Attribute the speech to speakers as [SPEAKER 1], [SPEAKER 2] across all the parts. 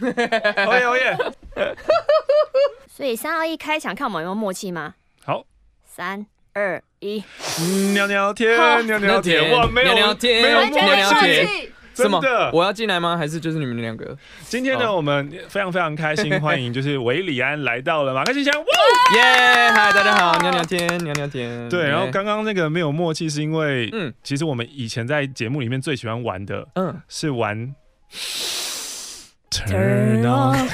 [SPEAKER 1] 哦耶哦耶！
[SPEAKER 2] 所以三二一开场，看我们有没有默契吗？
[SPEAKER 1] 好，
[SPEAKER 2] 三二一，
[SPEAKER 1] 聊聊天，聊聊天，哇，没有
[SPEAKER 3] 聊天，
[SPEAKER 1] 没有默契，真的。
[SPEAKER 3] 我要进来吗？还是就是你们两个？
[SPEAKER 1] 今天呢，我们非常非常开心，欢迎就是韦礼安来到了马克信箱，
[SPEAKER 3] 耶！嗨，大家好，聊聊天，聊聊天。
[SPEAKER 1] 对，然后刚刚那个没有默契，是因为，嗯，其实我们以前在节目里面最喜欢玩的，嗯，是玩。Turn on，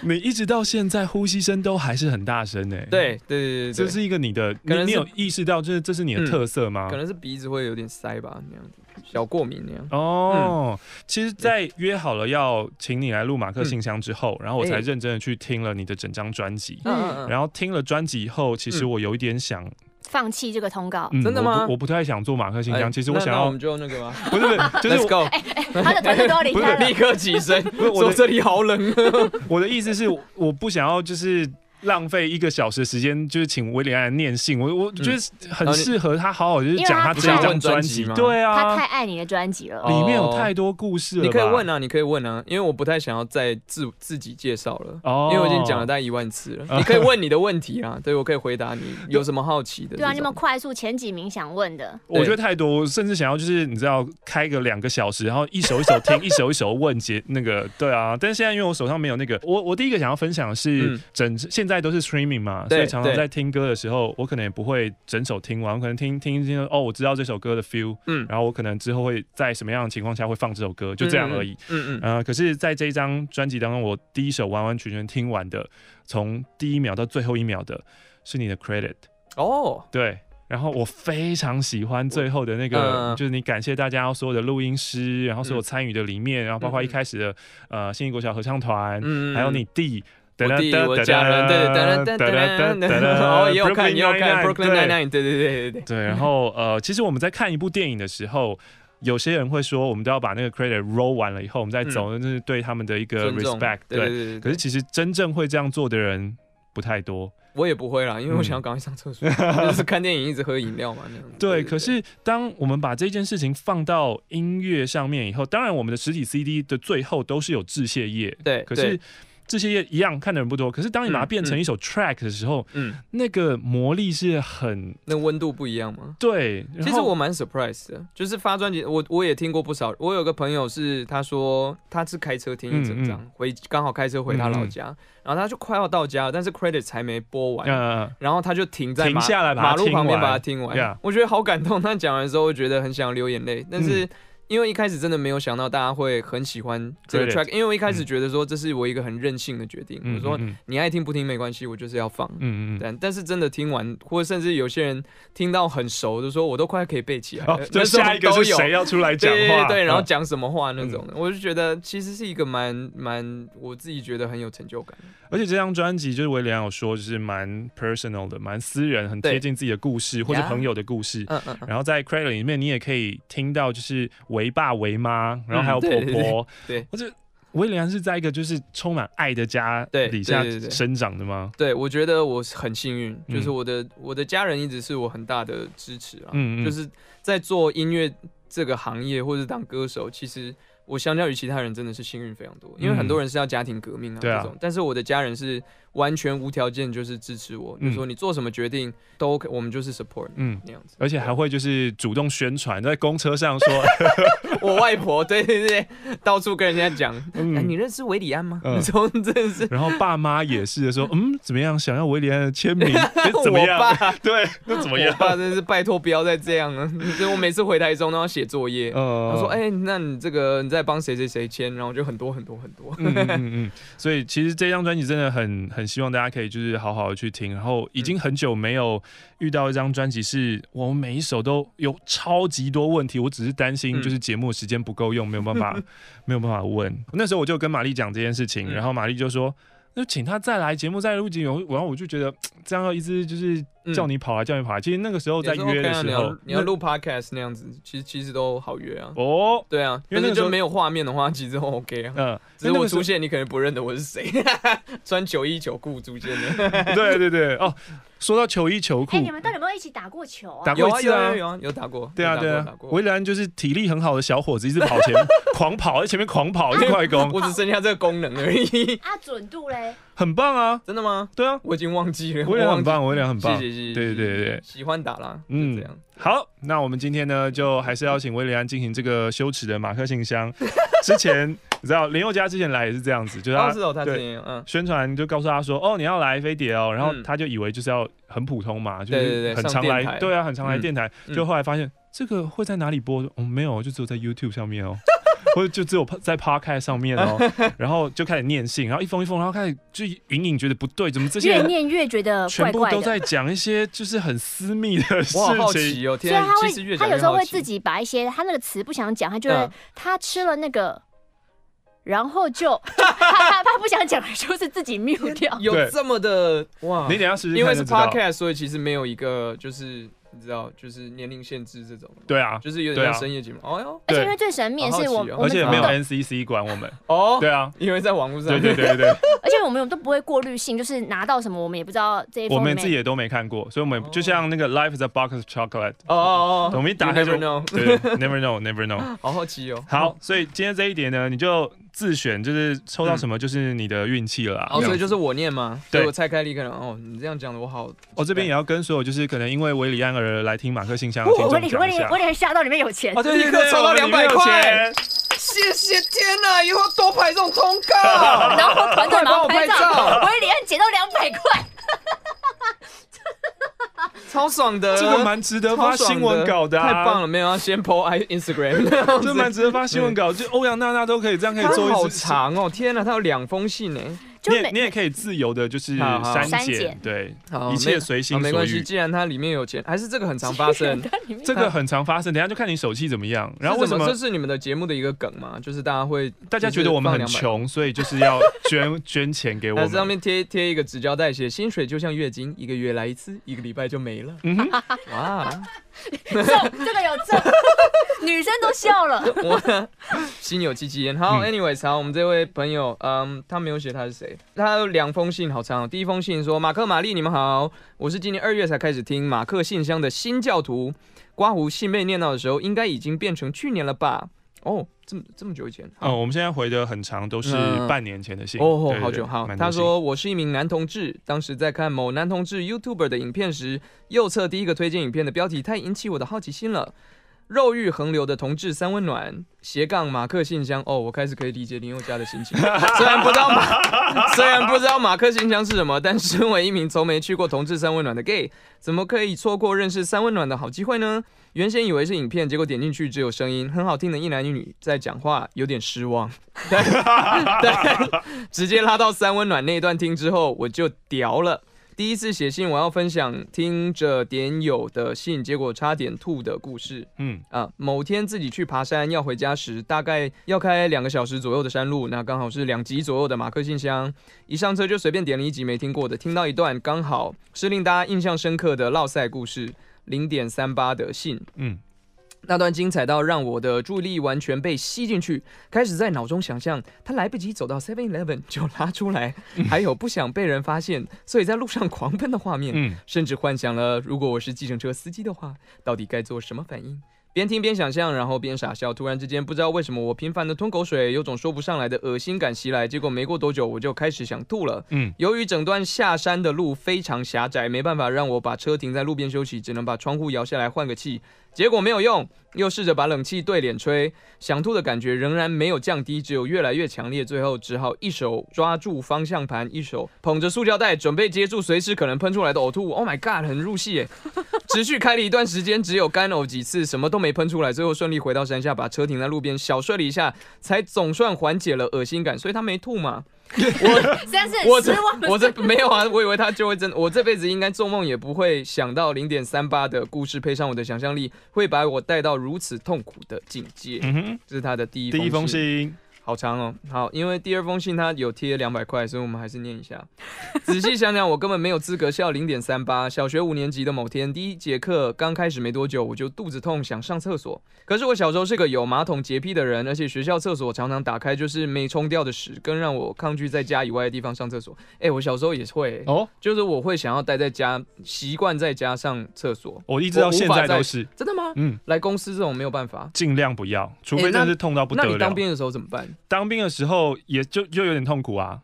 [SPEAKER 1] 你一直到现在呼吸声都还是很大声呢。
[SPEAKER 3] 对对对，
[SPEAKER 1] 这是一个你的，可能你有意识到，就是这是你的特色吗？
[SPEAKER 3] 可能是鼻子会有点塞吧，那样子小过敏那样。
[SPEAKER 1] 哦，其实，在约好了要请你来录马克信箱之后，然后我才认真的去听了你的整张专辑。嗯，然后听了专辑以后，其实我有一点想。
[SPEAKER 2] 放弃这个通告，
[SPEAKER 3] 真的吗？
[SPEAKER 1] 我不太想做马克信箱，其实我想要，
[SPEAKER 3] 我们就那个吗？
[SPEAKER 1] 不是不是，就是
[SPEAKER 3] Let's go，
[SPEAKER 2] 他的团队都要离开了，
[SPEAKER 3] 立刻起身。不是，我这里好冷。
[SPEAKER 1] 我的意思是，我不想要就是。浪费一个小时的时间，就是请威廉来念信，我我觉得很适合他好好就是讲他这一张专辑，对啊，
[SPEAKER 2] 他太爱你的专辑了，
[SPEAKER 1] 里面有太多故事了。
[SPEAKER 3] 你可以问啊，你可以问啊，因为我不太想要再自自己介绍了，哦，因为我已经讲了大概一万次了。你可以问你的问题啊，对，我可以回答你 有什么好奇的。
[SPEAKER 2] 对啊，那么快速前几名想问的，
[SPEAKER 1] 我觉得太多，甚至想要就是你知道开个两个小时，然后一首一首听，一首一首问解那个，对啊。但是现在因为我手上没有那个，我我第一个想要分享的是整现在都是 streaming 嘛。所以常常在听歌的时候，我可能也不会整首听完，我可能听听听哦，我知道这首歌的 feel，嗯，然后我可能之后会在什么样的情况下会放这首歌，就这样而已，嗯嗯，呃，可是在这一张专辑当中，我第一首完完全全听完的，从第一秒到最后一秒的，是你的 credit
[SPEAKER 3] 哦，
[SPEAKER 1] 对，然后我非常喜欢最后的那个，就是你感谢大家所有的录音师，然后所有参与的里面，然后包括一开始的呃新一国小合唱团，还有你弟。
[SPEAKER 3] 我弟，我家人，对对对对对对对，哦，也有看，也有看，Brooklyn Nine-Nine，对对对对对。
[SPEAKER 1] 对，然后呃，其实我们在看一部电影的时候，有些人会说，我们都要把那个 credit roll 完了以后，我们再走，那是对他们的一个 respect。对，可是其实真正会这样做的人不太多。
[SPEAKER 3] 我也不会啦，因为我想要赶快上厕所，就是看电影一直喝饮料嘛。
[SPEAKER 1] 对，可是当我们把这件事情放到音乐上面以后，当然我们的实体 CD 的最后都是有致谢页。对，可是。这些一样看的人不多，可是当你把它变成一首 track 的时候，嗯，嗯那个魔力是很，
[SPEAKER 3] 那温度不一样吗？
[SPEAKER 1] 对，
[SPEAKER 3] 其实我蛮 surprise 的，就是发专辑，我我也听过不少。我有个朋友是，他说他是开车听一整张，嗯嗯回刚好开车回他老家，然后他就快要到家了，但是 credit 才没播完，嗯、然后他就停在马，
[SPEAKER 1] 停下来
[SPEAKER 3] 马路旁边把它听完我觉得好感动。他讲完的时候，我觉得很想流眼泪，但是。嗯因为一开始真的没有想到大家会很喜欢这个 track，因为我一开始觉得说这是我一个很任性的决定，我说你爱听不听没关系，我就是要放。嗯嗯。但但是真的听完，或者甚至有些人听到很熟的说，我都快可以背起来了。
[SPEAKER 1] 这下一个是谁要出来讲话？
[SPEAKER 3] 对，然后讲什么话那种的，我就觉得其实是一个蛮蛮我自己觉得很有成就感。
[SPEAKER 1] 而且这张专辑就是韦礼安有说，就是蛮 personal 的，蛮私人，很贴近自己的故事或者朋友的故事。嗯嗯。然后在 credit 里面，你也可以听到就是韦爸、为妈，然后还有婆婆。对。我觉得韦礼安是在一个就是充满爱的家底下生长的吗？
[SPEAKER 3] 对，我觉得我很幸运，就是我的我的家人一直是我很大的支持啊。嗯嗯。就是在做音乐这个行业或者当歌手，其实。我相较于其他人真的是幸运非常多，因为很多人是要家庭革命啊这种，但是我的家人是。完全无条件就是支持我，就说你做什么决定都 OK，我们就是 support，嗯，那样子，
[SPEAKER 1] 而且还会就是主动宣传，在公车上说，
[SPEAKER 3] 我外婆，对对对，到处跟人家讲，哎，你认识韦里安吗？嗯，真的是，
[SPEAKER 1] 然后爸妈也是说，嗯，怎么样，想要韦里安的签名，怎么样？对，那怎么样？
[SPEAKER 3] 爸真是拜托不要再这样了，所以我每次回台中都要写作业，他说，哎，那你这个你在帮谁谁谁签，然后就很多很多很多，嗯嗯
[SPEAKER 1] 嗯，所以其实这张专辑真的很很。希望大家可以就是好好的去听，然后已经很久没有遇到一张专辑是我们每一首都有超级多问题，我只是担心就是节目时间不够用，没有办法 没有办法问。那时候我就跟玛丽讲这件事情，然后玛丽就说。就请他再来节目再录节目，然后我就觉得 这样一直就是叫你跑来叫你跑来。其实那个时候在约的时候，
[SPEAKER 3] 你要录 podcast 那样子，其实其实都好约啊。
[SPEAKER 1] 哦，
[SPEAKER 3] 对啊，因为那就没有画面的话，其实 OK 啊。嗯，只是我出现，你可能不认得我是谁，穿九一九裤出现的。
[SPEAKER 1] 对对对，哦。说到球衣球裤，
[SPEAKER 2] 哎，你们到底有没有一起打过球啊？
[SPEAKER 1] 打过一次啊，
[SPEAKER 3] 有啊，有打过。
[SPEAKER 1] 对啊，对啊。维兰就是体力很好的小伙子，一直跑前狂跑，在前面狂跑，快攻。
[SPEAKER 3] 我只剩下这个功能而已。
[SPEAKER 2] 啊，准度嘞？
[SPEAKER 1] 很棒啊！
[SPEAKER 3] 真的吗？
[SPEAKER 1] 对啊，
[SPEAKER 3] 我已经忘记了。
[SPEAKER 1] 维里安很棒，维里安很棒。
[SPEAKER 3] 谢谢谢谢。
[SPEAKER 1] 对对对对，
[SPEAKER 3] 喜欢打啦。嗯，这样。
[SPEAKER 1] 好，那我们今天呢，就还是邀请威廉安进行这个羞耻的马克信箱。之前你知道林宥嘉之前来也是这样子，就是他对宣传就告诉他说，哦，你要来飞碟哦，然后他就以为就是要很普通嘛，就是很常来，对啊，很常来电台，就后来发现这个会在哪里播？哦，没有，就只有在 YouTube 上面哦。或者就只有在 Podcast 上面哦，然后就开始念信，然后一封一封，然后开始就隐隐觉得不对，怎么这些
[SPEAKER 2] 越念越觉得
[SPEAKER 1] 全部都在讲一些就是很私密的事情。
[SPEAKER 3] 好奇哦，天啊，
[SPEAKER 2] 所以他会他有时候会自己把一些他那个词不想讲，他就会他吃了那个，然后就 他他他不想讲，就是自己 mute 掉。
[SPEAKER 3] 有这么的哇？
[SPEAKER 1] 你等下试试，
[SPEAKER 3] 因为是 Podcast，所以其实没有一个就是。你知道，就是年龄限制这种，
[SPEAKER 1] 对啊，
[SPEAKER 3] 就是有点像深夜节目。哦哟，
[SPEAKER 2] 而且因为最神秘的是我，
[SPEAKER 1] 而且没有 NCC 管我们。哦，对啊，
[SPEAKER 3] 因为在网络上。
[SPEAKER 1] 对对对对。
[SPEAKER 2] 而且我们都不会过滤性，就是拿到什么我们也不知道这一封。
[SPEAKER 1] 我们自己也都没看过，所以我们就像那个 Life is a box of chocolate。哦哦哦。我们一打开就。对，Never know，Never know。
[SPEAKER 3] 好好奇哦。
[SPEAKER 1] 好，所以今天这一点呢，你就。自选就是抽到什么就是你的运气了，
[SPEAKER 3] 哦，所以就是我念吗？对，我拆开立刻哦，你这样讲的我好，
[SPEAKER 1] 我这边也要跟所有就是可能因为维里安而来听马克信箱的听众讲一下。
[SPEAKER 2] 维里维里吓到里面有钱，
[SPEAKER 3] 立刻抽到两百块，谢谢天哪，以后多拍这种通告，
[SPEAKER 2] 然后团队帮我拍照，维里安捡到两百块。
[SPEAKER 3] 超爽的，
[SPEAKER 1] 这个蛮值得发新闻稿的，
[SPEAKER 3] 太棒了！没有要先 po I Instagram，
[SPEAKER 1] 这蛮值得发新闻稿，就欧阳娜娜都可以这样可以做一次。
[SPEAKER 3] 好长哦，天哪，他有两封信呢。
[SPEAKER 1] 你也你也可以自由的，就是删减，对，一切随心所欲。
[SPEAKER 3] 没关系，既然它里面有钱，还是这个很常发生。
[SPEAKER 1] 这个很常发生，等下就看你手气怎么样。然后为什么？
[SPEAKER 3] 这是你们的节目的一个梗嘛？就是大家会，
[SPEAKER 1] 大家觉得我们很穷，所以就是要捐 捐钱给我们。
[SPEAKER 3] 上面贴贴一个纸胶带，写薪水就像月经，一个月来一次，一个礼拜就没了。嗯哼，哇，
[SPEAKER 2] 这这个有证，女生都笑了。
[SPEAKER 3] 我心有戚戚焉。好，anyways，好，我们这位朋友，嗯，他没有写他是谁。他有两封信，好长哦。第一封信说：“马克、玛丽，你们好，我是今年二月才开始听马克信箱的新教徒。刮胡信被念到的时候，应该已经变成去年了吧？哦，这么这么久以前。
[SPEAKER 1] 哦，我们现在回的很长，都是半年前的信。嗯、
[SPEAKER 3] 哦，好久。好，他说我是一名男同志，当时在看某男同志 YouTuber 的影片时，右侧第一个推荐影片的标题太引起我的好奇心了。”肉欲横流的同志三温暖斜杠马克信箱哦，我开始可以理解林宥嘉的心情。虽然不知道马，虽然不知道马克信箱是什么，但身为一名从没去过同志三温暖的 gay，怎么可以错过认识三温暖的好机会呢？原先以为是影片，结果点进去只有声音，很好听的一男一女在讲话，有点失望。对，直接拉到三温暖那一段听之后，我就屌了。第一次写信，我要分享听着点友的信，结果差点吐的故事。嗯啊，某天自己去爬山，要回家时，大概要开两个小时左右的山路，那刚好是两集左右的马克信箱。一上车就随便点了一集没听过的，听到一段刚好是令大家印象深刻的落赛故事，零点三八的信。嗯。那段精彩到让我的注意力完全被吸进去，开始在脑中想象他来不及走到 Seven Eleven 就拉出来，还有不想被人发现，所以在路上狂奔的画面，甚至幻想了如果我是计程车司机的话，到底该做什么反应。边听边想象，然后边傻笑。突然之间，不知道为什么我频繁的吞口水，有种说不上来的恶心感袭来。结果没过多久，我就开始想吐了。嗯，由于整段下山的路非常狭窄，没办法让我把车停在路边休息，只能把窗户摇下来换个气。结果没有用，又试着把冷气对脸吹，想吐的感觉仍然没有降低，只有越来越强烈。最后只好一手抓住方向盘，一手捧着塑胶袋，准备接住随时可能喷出来的呕吐物。Oh my god，很入戏耶！持续开了一段时间，只有干呕几次，什么都没喷出来。最后顺利回到山下，把车停在路边，小睡了一下，才总算缓解了恶心感。所以他没吐嘛？
[SPEAKER 2] 我
[SPEAKER 3] 我这我这没有啊，我以为他就会真，我这辈子应该做梦也不会想到零点三八的故事配上我的想象力，会把我带到如此痛苦的境界。嗯哼，这是他的第一
[SPEAKER 1] 第一封信。
[SPEAKER 3] 好长哦，好，因为第二封信它有贴两百块，所以我们还是念一下。仔细想想，我根本没有资格笑零点三八。小学五年级的某天，第一节课刚开始没多久，我就肚子痛，想上厕所。可是我小时候是个有马桶洁癖的人，而且学校厕所常常打开就是没冲掉的屎，更让我抗拒在家以外的地方上厕所。哎、欸，我小时候也会哦，就是我会想要待在家，习惯在家上厕所。
[SPEAKER 1] 我一直到现在都是
[SPEAKER 3] 真的吗？嗯，来公司这种没有办法，
[SPEAKER 1] 尽量不要，除非真的是痛到不得了。欸、那，
[SPEAKER 3] 那你当兵的时候怎么办？
[SPEAKER 1] 当兵的时候也就就有点痛苦啊，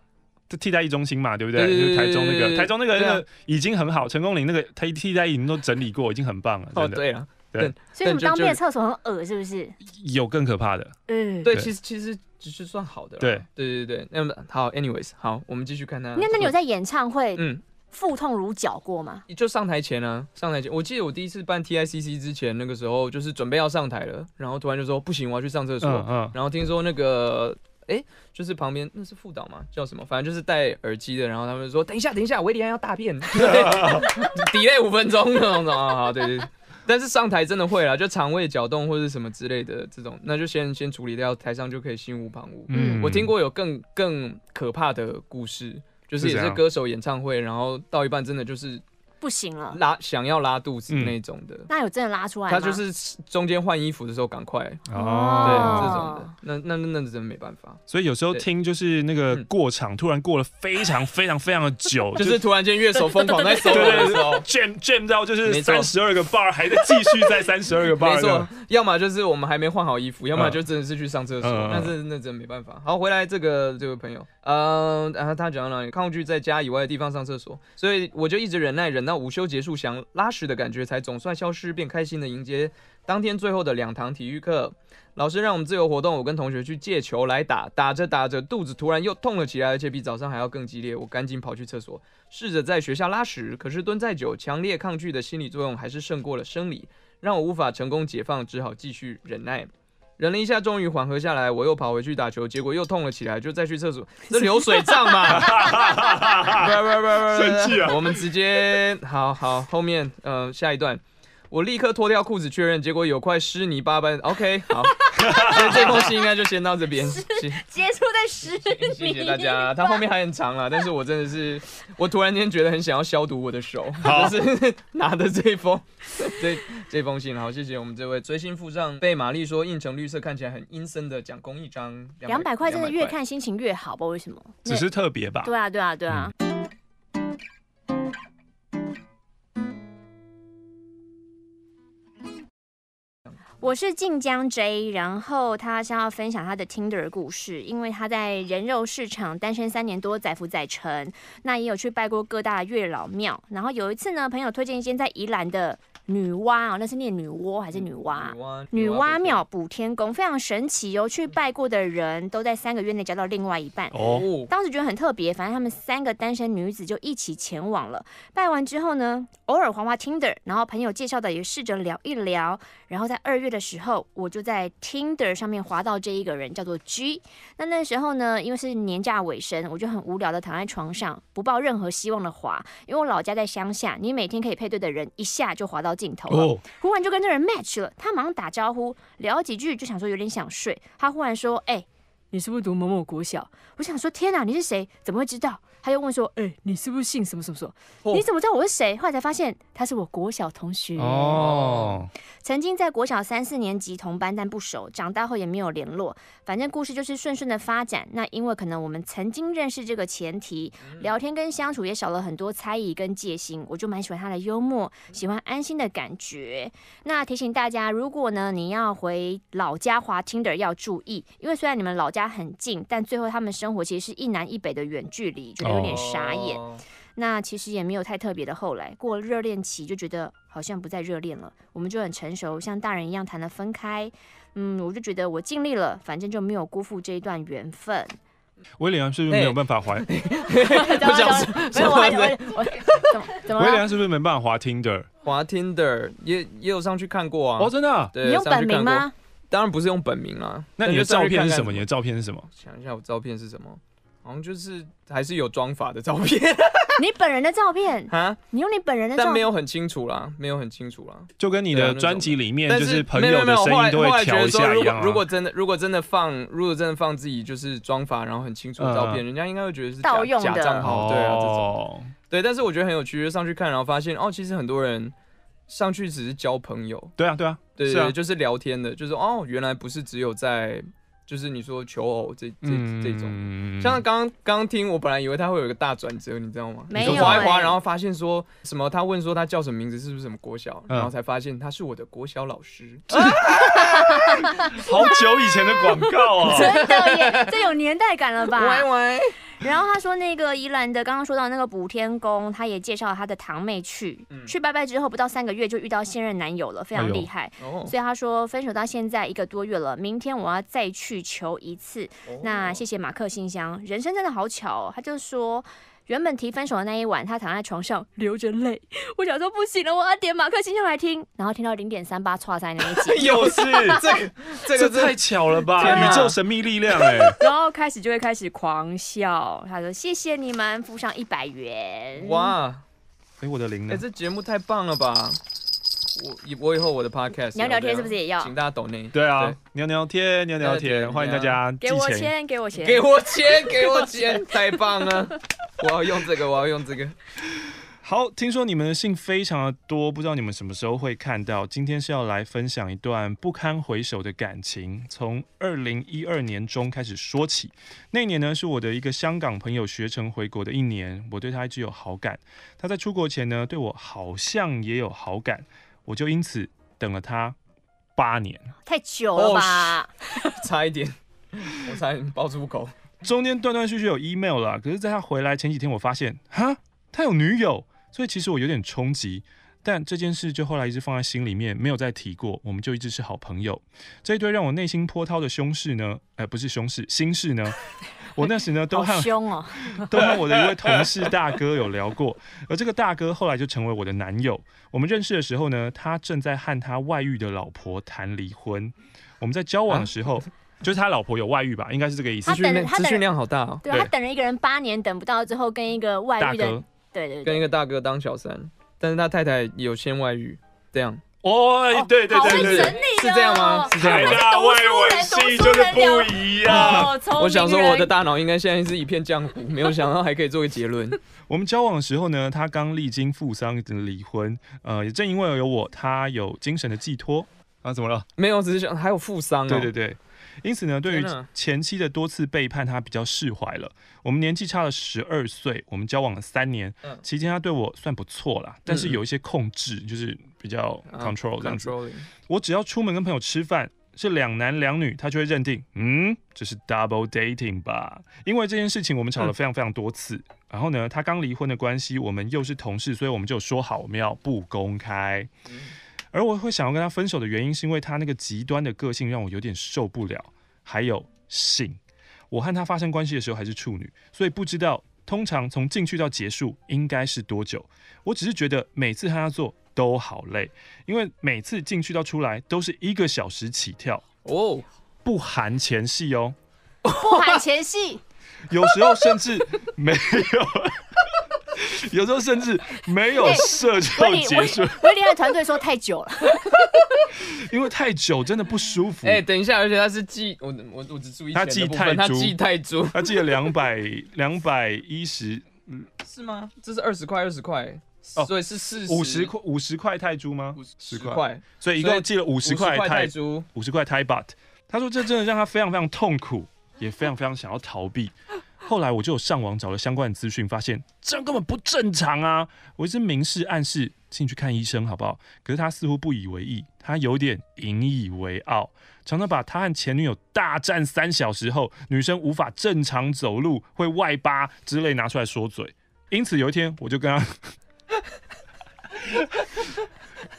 [SPEAKER 1] 就替代役中心嘛，对不对？就是台中那个台中那个那个已经很好，成功岭那个替替代役已经都整理过，已经很棒了。哦，
[SPEAKER 3] 对啊，对。
[SPEAKER 2] 所以你们当兵的厕所很恶，是不是？
[SPEAKER 1] 有更可怕的。
[SPEAKER 3] 嗯，对，其实其实只是算好的。对对对对，那么好，anyways，好，我们继续看他。
[SPEAKER 2] 那那你有在演唱会嗯腹痛如绞过吗？
[SPEAKER 3] 就上台前啊，上台前，我记得我第一次办 TICC 之前，那个时候就是准备要上台了，然后突然就说不行，我要去上厕所。嗯。然后听说那个。哎、欸，就是旁边那是副导吗？叫什么？反正就是戴耳机的。然后他们说：“等一下，等一下，维里安要大便，delay 五分钟那种。”啊，对对，对。但是上台真的会啦，就肠胃搅动或者什么之类的这种，那就先先处理掉，台上就可以心无旁骛。嗯，我听过有更更可怕的故事，就是也是歌手演唱会，然后到一半真的就是。
[SPEAKER 2] 不行了，
[SPEAKER 3] 拉想要拉肚子那种的，
[SPEAKER 2] 那有真的拉出来吗？
[SPEAKER 3] 他就是中间换衣服的时候赶快哦，对这种的，那那那那真的没办法。
[SPEAKER 1] 所以有时候听就是那个过场，突然过了非常非常非常的久，
[SPEAKER 3] 就是突然间乐手疯狂在时候
[SPEAKER 1] ，jam jam 到就是三十二个 bar 还在继续在三十二个 bar，没错。
[SPEAKER 3] 要么就是我们还没换好衣服，要么就真的是去上厕所，那这那真的没办法。好，回来这个这位朋友，嗯，然后他讲到哪里？抗拒在家以外的地方上厕所，所以我就一直忍耐忍。那午休结束，想拉屎的感觉才总算消失，便开心的迎接当天最后的两堂体育课。老师让我们自由活动，我跟同学去借球来打，打着打着肚子突然又痛了起来，而且比早上还要更激烈。我赶紧跑去厕所，试着在学校拉屎，可是蹲再久，强烈抗拒的心理作用还是胜过了生理，让我无法成功解放，只好继续忍耐。忍了一下，终于缓和下来，我又跑回去打球，结果又痛了起来，就再去厕所。这流水账嘛？不不不不，
[SPEAKER 1] 生气啊！
[SPEAKER 3] 我们直接好好后面，嗯、呃，下一段。我立刻脱掉裤子确认，结果有块湿泥巴般。OK，好，所以这封信应该就先到这边，
[SPEAKER 2] 结束在湿泥。
[SPEAKER 3] 谢谢大家，它后面还很长啊，但是我真的是，我突然间觉得很想要消毒我的手，就是 拿着这封这这封信。好，谢谢我们这位追星附上，被玛丽说印成绿色，看起来很阴森的讲公益章。
[SPEAKER 2] 两百块真的越看心情越好，不知道为什么？
[SPEAKER 1] 只是特别吧？
[SPEAKER 2] 对啊，对啊，对啊。嗯我是晋江 J，然后他想要分享他的 Tinder 故事，因为他在人肉市场单身三年多，载福载沉，那也有去拜过各大月老庙，然后有一次呢，朋友推荐一间在宜兰的。女娲啊，那是念女娲还是女娲？女娲庙补天宫非常神奇哦，去拜过的人都在三个月内交到另外一半。哦，当时觉得很特别，反正他们三个单身女子就一起前往了。拜完之后呢，偶尔滑滑 Tinder，然后朋友介绍的也试着聊一聊。然后在二月的时候，我就在 Tinder 上面滑到这一个人，叫做 G。那那时候呢，因为是年假尾声，我就很无聊的躺在床上，不抱任何希望的滑，因为我老家在乡下，你每天可以配对的人一下就滑到。镜头了，忽然就跟这人 match 了，他马上打招呼，聊几句就想说有点想睡。他忽然说：“哎、欸，你是不是读某某国小？”我想说：“天哪，你是谁？怎么会知道？”他又问说：“哎、欸，你是不是姓什么什么什么？你怎么知道我是谁？”后来才发现他是我国小同学哦，曾经在国小三四年级同班，但不熟，长大后也没有联络。反正故事就是顺顺的发展。那因为可能我们曾经认识这个前提，聊天跟相处也少了很多猜疑跟戒心，我就蛮喜欢他的幽默，喜欢安心的感觉。那提醒大家，如果呢你要回老家滑 Tinder 要注意，因为虽然你们老家很近，但最后他们生活其实是一南一北的远距离。有点傻眼，oh. 那其实也没有太特别的。后来过了热恋期，就觉得好像不再热恋了，我们就很成熟，像大人一样谈了分开。嗯，我就觉得我尽力了，反正就没有辜负这一段缘分。
[SPEAKER 1] 威廉是不是没有办法滑？韦
[SPEAKER 2] 礼
[SPEAKER 1] 安是不是没办法滑 Tinder？
[SPEAKER 3] 滑 Tinder 也也有上去看过啊。
[SPEAKER 1] 哦，真的、啊？
[SPEAKER 3] 对，
[SPEAKER 2] 你用本名吗？
[SPEAKER 3] 当然不是用本名啊。
[SPEAKER 1] 那你的照片是什么？你的照片是什么？
[SPEAKER 3] 想一下，我照片是什么？好像就是还是有妆发的照片，
[SPEAKER 2] 你本人的照片啊？你用你本人的照片，
[SPEAKER 3] 但没有很清楚啦，没有很清楚啦。
[SPEAKER 1] 就跟你的专辑里面，就是朋友的声音都会调一下一样。
[SPEAKER 3] 如果真的，如果真的放，如果真的放自己就是妆发，然后很清楚的照片，人家应该会觉得是
[SPEAKER 2] 盗用的。
[SPEAKER 3] 假账号，对啊，这种。对，但是我觉得很有趣，就上去看，然后发现哦，其实很多人上去只是交朋友。
[SPEAKER 1] 对啊，对啊，
[SPEAKER 3] 对对，就是聊天的，就是哦，原来不是只有在。就是你说求偶这这这种，像刚刚刚听，我本来以为他会有一个大转折，你知道吗？
[SPEAKER 2] 没有。
[SPEAKER 3] 滑一划，然后发现说什么？他问说他叫什么名字，是不是什么国小？然后才发现他是我的国小老师。
[SPEAKER 1] 好久以前的广告啊！
[SPEAKER 2] 真的耶，这有年代感了吧？
[SPEAKER 3] 喂喂。
[SPEAKER 2] 然后他说，那个宜兰的刚刚说到那个补天宫，他也介绍了他的堂妹去，嗯、去拜拜之后不到三个月就遇到现任男友了，非常厉害。所以他说分手到现在一个多月了，明天我要再去求一次。哦、那谢谢马克信箱，人生真的好巧哦。他就说。原本提分手的那一晚，他躺在床上流着泪。我想说不行了，我要点马克信箱来听，然后听到零点三八错在那一集，
[SPEAKER 1] 又是这个，这太巧了吧？宇宙神秘力量哎！
[SPEAKER 2] 然后开始就会开始狂笑。他说：“谢谢你们，付上一百元。”
[SPEAKER 3] 哇！
[SPEAKER 1] 哎，我的零呢？
[SPEAKER 3] 哎，这节目太棒了吧！我以我以后我的 podcast
[SPEAKER 2] 聊聊天是不是也要？
[SPEAKER 3] 请大家抖内。
[SPEAKER 1] 对啊，聊聊天，聊聊天，欢迎大家
[SPEAKER 2] 给我钱，给我钱，
[SPEAKER 3] 给我钱，给我钱，太棒了！我要用这个，我要用这个。
[SPEAKER 1] 好，听说你们的信非常的多，不知道你们什么时候会看到。今天是要来分享一段不堪回首的感情，从二零一二年中开始说起。那年呢，是我的一个香港朋友学成回国的一年，我对他一直有好感。他在出国前呢，对我好像也有好感。我就因此等了他八年，
[SPEAKER 2] 太久了吧？
[SPEAKER 3] 差一点，我差点爆粗口。
[SPEAKER 1] 中间断断续续有 email 了，可是在他回来前几天，我发现哈，他有女友，所以其实我有点冲击。但这件事就后来一直放在心里面，没有再提过。我们就一直是好朋友。这一堆让我内心波涛的凶事呢，呃，不是凶事，心事呢。我那时呢都和
[SPEAKER 2] 凶哦，
[SPEAKER 1] 都和我的一位同事大哥有聊过，而这个大哥后来就成为我的男友。我们认识的时候呢，他正在和他外遇的老婆谈离婚。我们在交往的时候，啊、就是他老婆有外遇吧，应该是这个意思。
[SPEAKER 2] 他等了，
[SPEAKER 3] 资讯量好大哦。
[SPEAKER 2] 对，对他等了一个人八年，等不到之后跟一个外遇的，大哥对，对对，
[SPEAKER 3] 跟一个大哥当小三，但是他太太有先外遇，这样。
[SPEAKER 1] 哦，对对对对，
[SPEAKER 3] 是这样吗？是这样。
[SPEAKER 1] 台大外文系就是不一样。
[SPEAKER 3] 我想说，我的大脑应该现在是一片浆糊，没有想到还可以做个结论。
[SPEAKER 1] 我们交往的时候呢，他刚历经负伤离婚，呃，也正因为有我，他有精神的寄托。啊，怎么了？
[SPEAKER 3] 没有，只是想还有父丧。
[SPEAKER 1] 对对对。因此呢，对于前妻的多次背叛，他比较释怀了。我们年纪差了十二岁，我们交往了三年，期间他对我算不错啦，但是有一些控制，就是比较 control 这样子。我只要出门跟朋友吃饭，是两男两女，他就会认定，嗯，这是 double dating 吧？因为这件事情，我们吵了非常非常多次。然后呢，他刚离婚的关系，我们又是同事，所以我们就说好，我们要不公开。而我会想要跟他分手的原因，是因为他那个极端的个性让我有点受不了。还有性，我和他发生关系的时候还是处女，所以不知道通常从进去到结束应该是多久。我只是觉得每次和他做都好累，因为每次进去到出来都是一个小时起跳哦，不含前戏哦，
[SPEAKER 2] 不含前戏，
[SPEAKER 1] 有时候甚至没有。有时候甚至没有社交结束。
[SPEAKER 2] 威廉的团队说太久了，
[SPEAKER 1] 因为太久真的不舒服。
[SPEAKER 3] 哎、欸，等一下，而且他是记我我我只注意他记泰铢，他记泰铢，
[SPEAKER 1] 他记了两百两百一十，嗯，
[SPEAKER 3] 是吗？这是二十块二十块哦，所以是四
[SPEAKER 1] 五十块五十块泰铢吗？
[SPEAKER 3] 十块，
[SPEAKER 1] 所以一共记了五十块泰铢，五十块泰 baht。他说这真的让他非常非常痛苦，也非常非常想要逃避。后来我就上网找了相关的资讯，发现这样根本不正常啊！我一直明示暗示，请你去看医生好不好？可是他似乎不以为意，他有点引以为傲，常常把他和前女友大战三小时后，女生无法正常走路、会外八之类拿出来说嘴。因此有一天，我就跟他，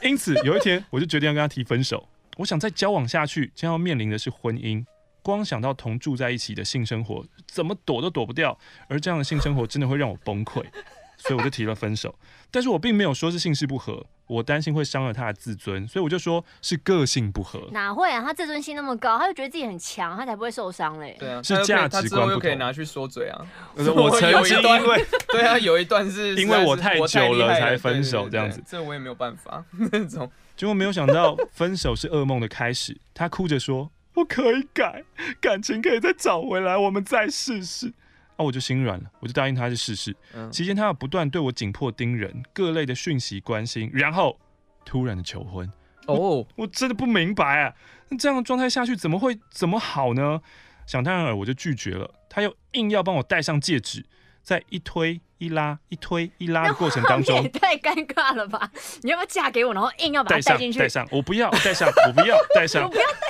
[SPEAKER 1] 因此有一天我就决定要跟他提分手。我想再交往下去，将要面临的是婚姻。光想到同住在一起的性生活，怎么躲都躲不掉，而这样的性生活真的会让我崩溃，所以我就提了分手。但是我并没有说是性事不合，我担心会伤了他的自尊，所以我就说是个性不合。
[SPEAKER 2] 哪会啊？他自尊心那么高，他就觉得自己很强，他才不会受伤嘞。
[SPEAKER 3] 对啊，
[SPEAKER 1] 是价值观不同。
[SPEAKER 3] 又可以拿去说嘴啊。
[SPEAKER 1] 我曾经因为
[SPEAKER 3] 对啊，有一段是
[SPEAKER 1] 因为我太久了才分手这样子，
[SPEAKER 3] 这我也没有办法 那种。
[SPEAKER 1] 结果没有想到分手是噩梦的开始，他哭着说：“我可以改，感情可以再找回来，我们再试试。”啊我就心软了，我就答应他去试试。嗯、期间他要不断对我紧迫盯人，各类的讯息关心，然后突然的求婚。哦，我，我真的不明白啊，那这样的状态下去怎么会怎么好呢？想当然尔，我就拒绝了。他又硬要帮我戴上戒指，在一推一拉、一推一拉的过程当中，
[SPEAKER 2] 也太尴尬了吧？你要不要嫁给我，然后硬要把它戴进去？
[SPEAKER 1] 戴上，我不要戴上，我不要戴上，
[SPEAKER 2] 我不要戴上，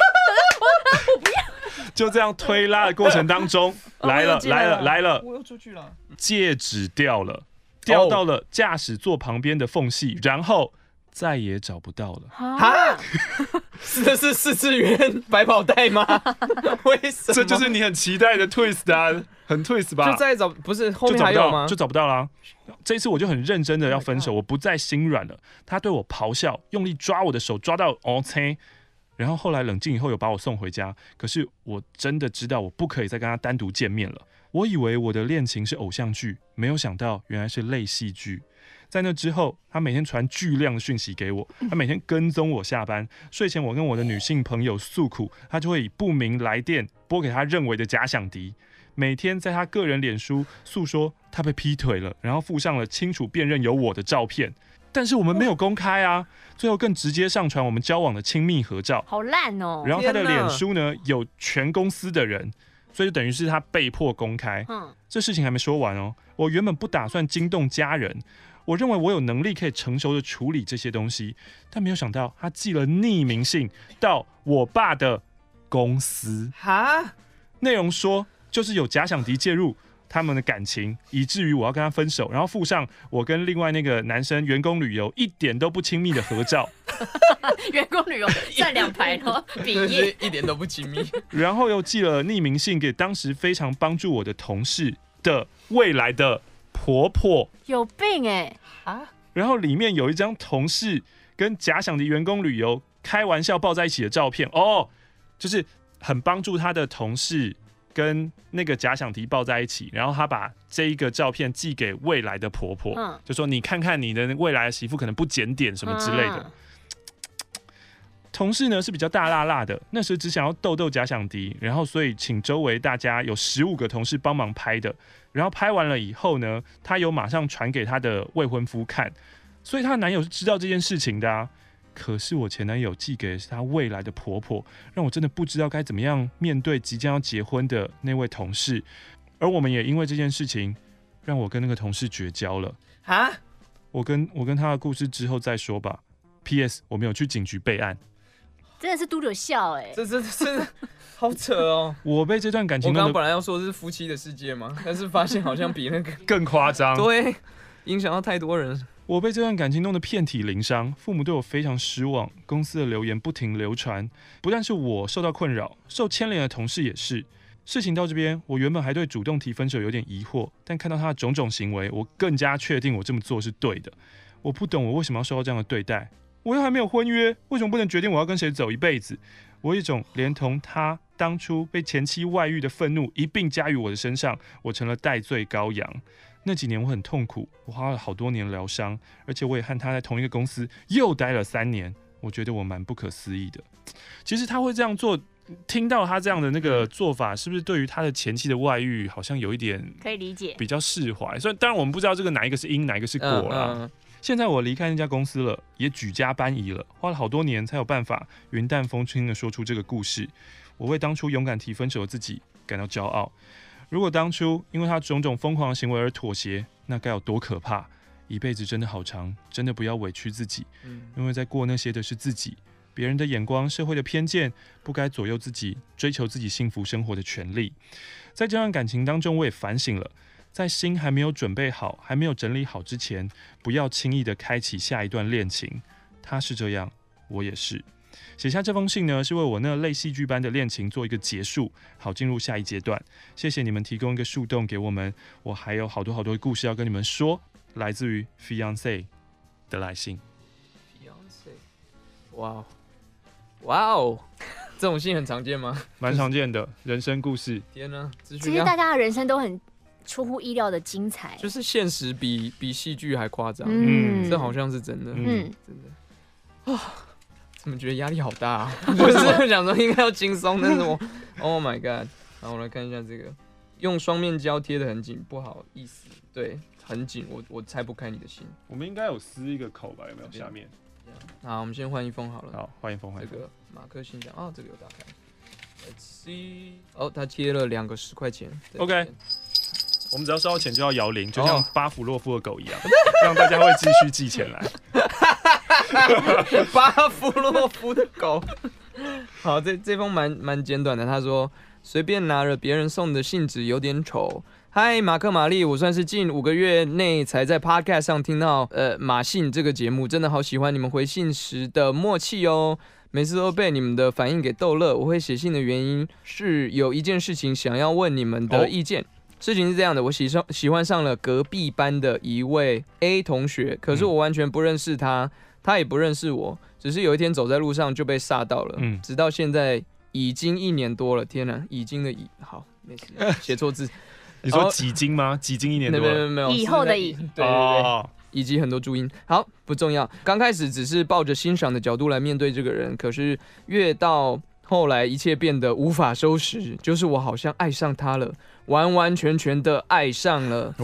[SPEAKER 2] 我不要。
[SPEAKER 1] 就这样推拉的过程当中，来了来了来了，
[SPEAKER 3] 我又出去了，
[SPEAKER 1] 戒指掉了，掉到了驾驶座旁边的缝隙，然后再也找不到了。啊，
[SPEAKER 3] 这是四次元百宝袋吗？为什么？
[SPEAKER 1] 这就是你很期待的 twist 啊，很 twist 吧？
[SPEAKER 3] 就再找不是后面还有吗？
[SPEAKER 1] 就找不到了。这一次我就很认真的要分手，我不再心软了。他对我咆哮，用力抓我的手，抓到 OK。然后后来冷静以后，有把我送回家。可是我真的知道，我不可以再跟他单独见面了。我以为我的恋情是偶像剧，没有想到原来是类戏剧。在那之后，他每天传巨量讯息给我，他每天跟踪我下班。睡前我跟我的女性朋友诉苦，他就会以不明来电拨给他认为的假想敌。每天在他个人脸书诉说他被劈腿了，然后附上了清楚辨认有我的照片。但是我们没有公开啊，最后更直接上传我们交往的亲密合照，
[SPEAKER 2] 好烂哦。
[SPEAKER 1] 然后他的脸书呢有全公司的人，所以就等于是他被迫公开。嗯，这事情还没说完哦。我原本不打算惊动家人，我认为我有能力可以成熟的处理这些东西，但没有想到他寄了匿名信到我爸的公司，哈，内容说就是有假想敌介入。他们的感情，以至于我要跟他分手，然后附上我跟另外那个男生员工旅游一点都不亲密的合照。
[SPEAKER 2] 员工旅游站两排哦，比
[SPEAKER 3] 耶，一点都不亲密。
[SPEAKER 1] 然后又寄了匿名信给当时非常帮助我的同事的未来的婆婆。
[SPEAKER 2] 有病哎、欸！啊！
[SPEAKER 1] 然后里面有一张同事跟假想的员工旅游开玩笑抱在一起的照片哦，就是很帮助他的同事。跟那个假想敌抱在一起，然后他把这一个照片寄给未来的婆婆，嗯、就说你看看你的未来的媳妇可能不检点什么之类的。嗯、同事呢是比较大辣辣的，那时候只想要逗逗假想敌，然后所以请周围大家有十五个同事帮忙拍的，然后拍完了以后呢，她有马上传给她的未婚夫看，所以她男友是知道这件事情的啊。可是我前男友寄给是她未来的婆婆，让我真的不知道该怎么样面对即将要结婚的那位同事，而我们也因为这件事情，让我跟那个同事绝交了啊！我跟我跟他的故事之后再说吧。P.S. 我没有去警局备案，
[SPEAKER 2] 真的是嘟着笑哎，
[SPEAKER 3] 这这这好扯哦！
[SPEAKER 1] 我被这段感情，
[SPEAKER 3] 我刚刚本来要说是夫妻的世界嘛，但是发现好像比那个
[SPEAKER 1] 更夸张，
[SPEAKER 3] 对，影响到太多人。
[SPEAKER 1] 我被这段感情弄得遍体鳞伤，父母对我非常失望，公司的流言不停流传，不但是我受到困扰，受牵连的同事也是。事情到这边，我原本还对主动提分手有点疑惑，但看到他的种种行为，我更加确定我这么做是对的。我不懂我为什么要受到这样的对待，我又还没有婚约，为什么不能决定我要跟谁走一辈子？我有一种连同他当初被前妻外遇的愤怒一并加于我的身上，我成了代罪羔羊。那几年我很痛苦，我花了好多年疗伤，而且我也和他在同一个公司又待了三年。我觉得我蛮不可思议的。其实他会这样做，听到他这样的那个做法，是不是对于他的前妻的外遇好像有一点可以理解，比较释怀？所以当然我们不知道这个哪一个是因，哪一个是果啦。嗯嗯、现在我离开那家公司了，也举家搬移了，花了好多年才有办法云淡风轻的说出这个故事。我为当初勇敢提分手的自己感到骄傲。如果当初因为他种种疯狂的行为而妥协，那该有多可怕！一辈子真的好长，真的不要委屈自己，因为在过那些的是自己，别人的眼光、社会的偏见，不该左右自己追求自己幸福生活的权利。在这段感情当中，我也反省了，在心还没有准备好、还没有整理好之前，不要轻易的开启下一段恋情。他是这样，我也是。写下这封信呢，是为我那类戏剧般的恋情做一个结束，好进入下一阶段。谢谢你们提供一个树洞给我们，我还有好多好多故事要跟你们说。来自于 fiance 的来信。
[SPEAKER 3] fiance，哇哦，哇哦，这种信很常见吗？
[SPEAKER 1] 蛮常见的，人生故事。
[SPEAKER 3] 天哪，
[SPEAKER 2] 其实大家的人生都很出乎意料的精彩，
[SPEAKER 3] 就是现实比比戏剧还夸张。
[SPEAKER 2] 嗯，
[SPEAKER 3] 这好像是真的。
[SPEAKER 2] 嗯，
[SPEAKER 3] 真的。啊，怎么觉得压力好大啊？不是想说应该要轻松，但是我，Oh my God！好，我来看一下这个，用双面胶贴的很紧，不好意思，对，很紧，我我拆不开你的心。
[SPEAKER 1] 我们应该有撕一个口吧？有没有？下面。
[SPEAKER 3] 好，我们先换一封好了。
[SPEAKER 1] 好，换一封，换
[SPEAKER 3] 这个马克信箱啊，这个有打开。Let's see，哦，他贴了两个十块钱。
[SPEAKER 1] OK。我们只要收到钱就要摇铃，就像巴甫洛夫的狗一样，让大家会继续寄钱来。
[SPEAKER 3] 巴甫洛夫的狗。好，这这封蛮蛮简短的。他说：“随便拿了别人送的信纸，有点丑。”嗨，马克玛丽，我算是近五个月内才在 Podcast 上听到呃马信这个节目，真的好喜欢你们回信时的默契哦，每次都被你们的反应给逗乐。我会写信的原因是有一件事情想要问你们的意见。哦事情是这样的，我喜上喜欢上了隔壁班的一位 A 同学，可是我完全不认识他，他也不认识我，只是有一天走在路上就被煞到了。嗯，直到现在已经一年多了，天哪，已经的已好没事，写错字，
[SPEAKER 1] 你说几经吗？几经一年多了？
[SPEAKER 3] 没有没有，
[SPEAKER 2] 以后的以，
[SPEAKER 3] 对对对，以及很多注音，好不重要。刚开始只是抱着欣赏的角度来面对这个人，可是越到后来一切变得无法收拾，就是我好像爱上他了。完完全全的爱上了，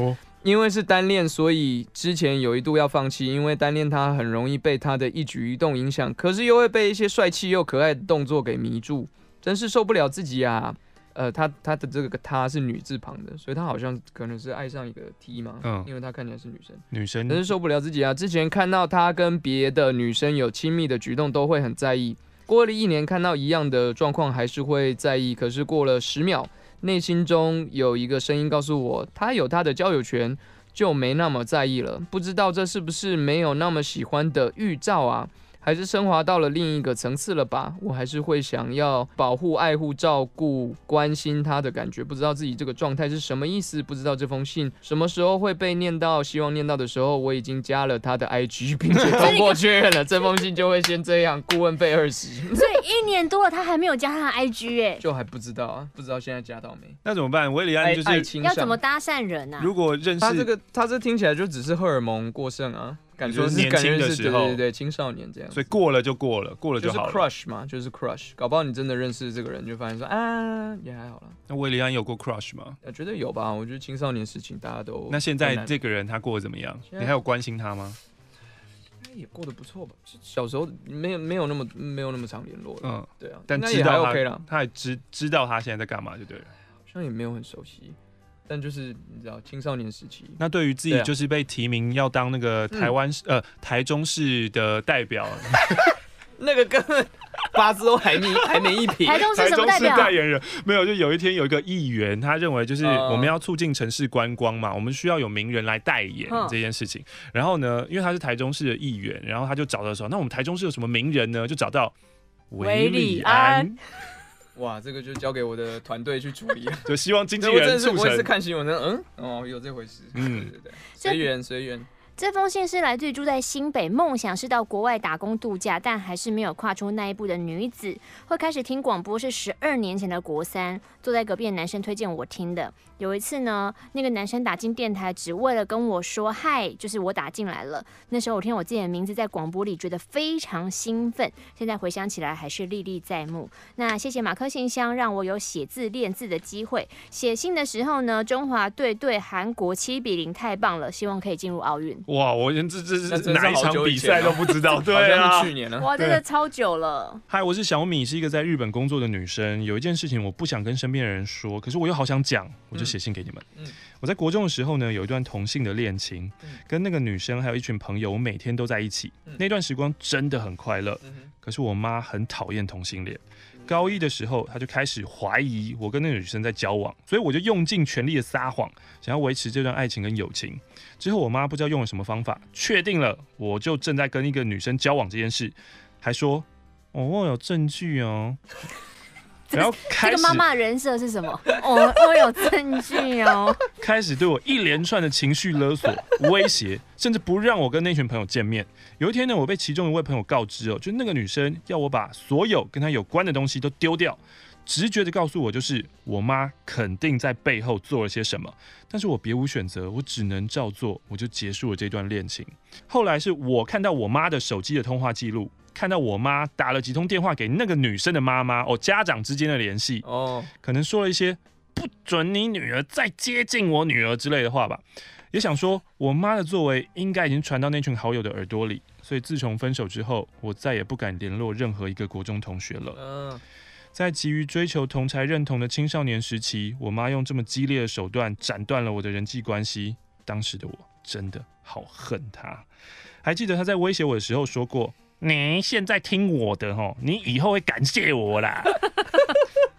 [SPEAKER 3] 因为是单恋，所以之前有一度要放弃，因为单恋他很容易被他的一举一动影响，可是又会被一些帅气又可爱的动作给迷住，真是受不了自己啊！呃，他他的这个他是女字旁的，所以他好像可能是爱上一个 T 嘛，嗯，因为他看起来是女生，
[SPEAKER 1] 女生，
[SPEAKER 3] 真是受不了自己啊！之前看到他跟别的女生有亲密的举动，都会很在意，过了一年看到一样的状况还是会在意，可是过了十秒。内心中有一个声音告诉我，他有他的交友权，就没那么在意了。不知道这是不是没有那么喜欢的预兆啊？还是升华到了另一个层次了吧？我还是会想要保护、爱护、照顾、关心他的感觉。不知道自己这个状态是什么意思？不知道这封信什么时候会被念到？希望念到的时候，我已经加了他的 IG，并且通过确认了，这封信就会先这样。顾问费二十。
[SPEAKER 2] 所以一年多了，他还没有加他的 IG 哎，
[SPEAKER 3] 就还不知道啊，不知道现在加到没？
[SPEAKER 1] 那怎么办？韦礼安就是
[SPEAKER 2] 要怎么搭讪人啊？
[SPEAKER 1] 如果认识
[SPEAKER 3] 他这个，他这听起来就只是荷尔蒙过剩啊。感觉是
[SPEAKER 1] 年轻的时候，
[SPEAKER 3] 对对对，青少年这样，
[SPEAKER 1] 所以过了就过了，过了就好了。
[SPEAKER 3] 就是 crush 嘛，就是 crush，搞不好你真的认识这个人，就发现说啊，也还好了。
[SPEAKER 1] 那韦礼安有过 crush 吗？
[SPEAKER 3] 我觉得有吧，我觉得青少年事情大家都。
[SPEAKER 1] 那现在这个人他过得怎么样？你还有关心他吗？
[SPEAKER 3] 也过得不错吧。小时候没有没有那么没有那么常联络。嗯，对啊，
[SPEAKER 1] 但知道他 OK 了，他也知知道他现在在干嘛就对了。
[SPEAKER 3] 好像也没有很熟悉。但就是你知道青少年时期，
[SPEAKER 1] 那对于自己就是被提名要当那个台湾呃台中市的代表，
[SPEAKER 3] 那个根本八字都还没还没一撇。
[SPEAKER 2] 台中市什么代表？
[SPEAKER 1] 代言人没有，就有一天有一个议员，他认为就是我们要促进城市观光嘛，我们需要有名人来代言这件事情。然后呢，因为他是台中市的议员，然后他就找的时候，那我们台中市有什么名人呢？就找到韦礼安。
[SPEAKER 3] 哇，这个就交给我的团队去处理了，
[SPEAKER 1] 就希望经纪人促成。
[SPEAKER 3] 我也是看新闻的，嗯，哦，有这回事，嗯，对对对，随缘随缘。
[SPEAKER 2] 这封信是来自于住在新北，梦想是到国外打工度假，但还是没有跨出那一步的女子。会开始听广播是十二年前的国三，坐在隔壁的男生推荐我听的。有一次呢，那个男生打进电台，只为了跟我说嗨，就是我打进来了。那时候我听我自己的名字在广播里，觉得非常兴奋。现在回想起来，还是历历在目。那谢谢马克信箱，让我有写字练字的机会。写信的时候呢，中华队对韩国七比零，太棒了，希望可以进入奥运。
[SPEAKER 1] 哇，我连这这是哪一场比赛都不知道，对啊，
[SPEAKER 3] 去年了，
[SPEAKER 2] 哇，真的超久了。
[SPEAKER 1] 嗨，我是小米，是一个在日本工作的女生。有一件事情我不想跟身边的人说，可是我又好想讲，我就写信给你们。嗯，我在国中的时候呢，有一段同性的恋情，跟那个女生还有一群朋友，我每天都在一起。那段时光真的很快乐。可是我妈很讨厌同性恋。高一的时候，他就开始怀疑我跟那个女生在交往，所以我就用尽全力的撒谎，想要维持这段爱情跟友情。之后我妈不知道用了什么方法，确定了我就正在跟一个女生交往这件事，还说：“哦，我有证据哦。”然后开始
[SPEAKER 2] 这个妈妈的人设是什么？我我有证据哦。
[SPEAKER 1] 开始对我一连串的情绪勒索、威胁，甚至不让我跟那群朋友见面。有一天呢，我被其中一位朋友告知哦，就那个女生要我把所有跟她有关的东西都丢掉。直觉的告诉我，就是我妈肯定在背后做了些什么，但是我别无选择，我只能照做，我就结束了这段恋情。后来是我看到我妈的手机的通话记录，看到我妈打了几通电话给那个女生的妈妈，哦，家长之间的联系，哦，可能说了一些不准你女儿再接近我女儿之类的话吧，也想说我妈的作为应该已经传到那群好友的耳朵里，所以自从分手之后，我再也不敢联络任何一个国中同学了。嗯。在急于追求同才认同的青少年时期，我妈用这么激烈的手段斩断了我的人际关系。当时的我真的好恨她。还记得她在威胁我的时候说过：“你现在听我的哦，你以后会感谢我啦。”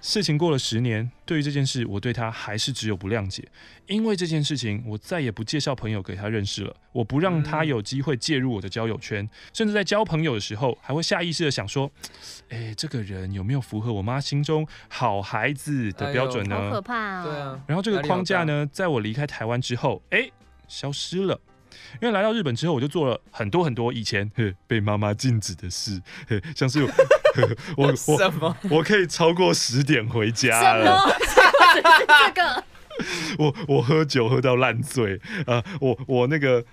[SPEAKER 1] 事情过了十年，对于这件事，我对他还是只有不谅解。因为这件事情，我再也不介绍朋友给他认识了。我不让他有机会介入我的交友圈，甚至在交朋友的时候，还会下意识的想说：“哎，这个人有没有符合我妈心中好孩子的标准呢？”
[SPEAKER 2] 好可怕哦！
[SPEAKER 3] 对啊。
[SPEAKER 1] 然后这个框架呢，在我离开台湾之后，哎，消失了。因为来到日本之后，我就做了很多很多以前 被妈妈禁止的事，像是 我 我我，可以超过十点回家了。
[SPEAKER 2] 这个
[SPEAKER 1] 我我喝酒喝到烂醉啊！我我那个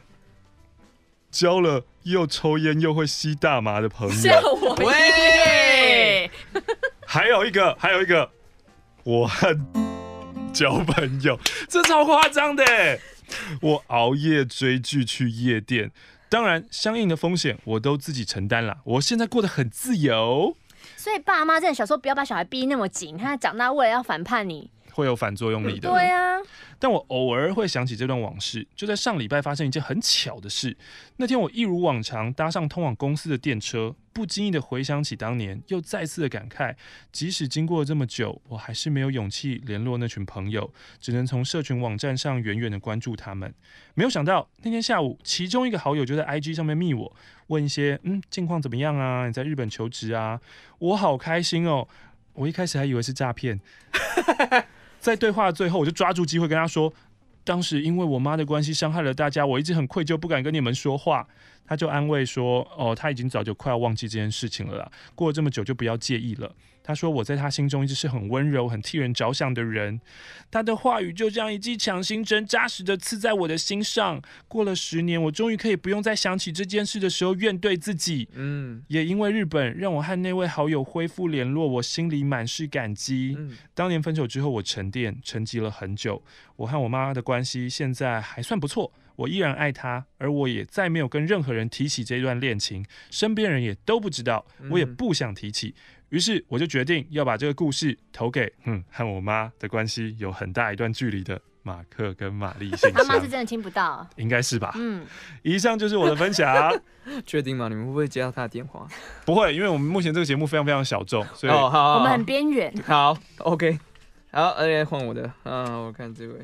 [SPEAKER 1] 交了又抽烟又会吸大麻的朋友，
[SPEAKER 2] 喂，
[SPEAKER 1] 还有一个还有一个，我和交朋友，这超夸张的。我熬夜追剧去夜店，当然相应的风险我都自己承担了。我现在过得很自由，
[SPEAKER 2] 所以爸妈真的小时候不要把小孩逼那么紧，他长大为了要反叛你。
[SPEAKER 1] 会有反作用力的。
[SPEAKER 2] 对啊，
[SPEAKER 1] 但我偶尔会想起这段往事。就在上礼拜发生一件很巧的事。那天我一如往常搭上通往公司的电车，不经意的回想起当年，又再次的感慨，即使经过了这么久，我还是没有勇气联络那群朋友，只能从社群网站上远远的关注他们。没有想到那天下午，其中一个好友就在 IG 上面密我，问一些嗯近况怎么样啊？你在日本求职啊？我好开心哦！我一开始还以为是诈骗。在对话的最后，我就抓住机会跟他说：“当时因为我妈的关系伤害了大家，我一直很愧疚，不敢跟你们说话。”他就安慰说：“哦，他已经早就快要忘记这件事情了啦，过了这么久就不要介意了。”他说：“我在他心中一直是很温柔、很替人着想的人。”他的话语就像一记强心针，扎实的刺在我的心上。过了十年，我终于可以不用再想起这件事的时候怨怼自己。嗯，也因为日本让我和那位好友恢复联络，我心里满是感激。嗯，当年分手之后，我沉淀、沉寂了很久。我和我妈妈的关系现在还算不错。我依然爱他，而我也再没有跟任何人提起这段恋情，身边人也都不知道，我也不想提起。于是我就决定要把这个故事投给，嗯，和我妈的关系有很大一段距离的马克跟玛丽信箱。
[SPEAKER 2] 妈妈是真的听不到，
[SPEAKER 1] 应该是吧？嗯，以上就是我的分享。
[SPEAKER 3] 确定吗？你们会不会接到他的电话？
[SPEAKER 1] 不会，因为我们目前这个节目非常非常小众，所以、
[SPEAKER 3] 哦、好好好
[SPEAKER 2] 我们很边缘。
[SPEAKER 3] 好，OK，好，来换我的，嗯，我看这位。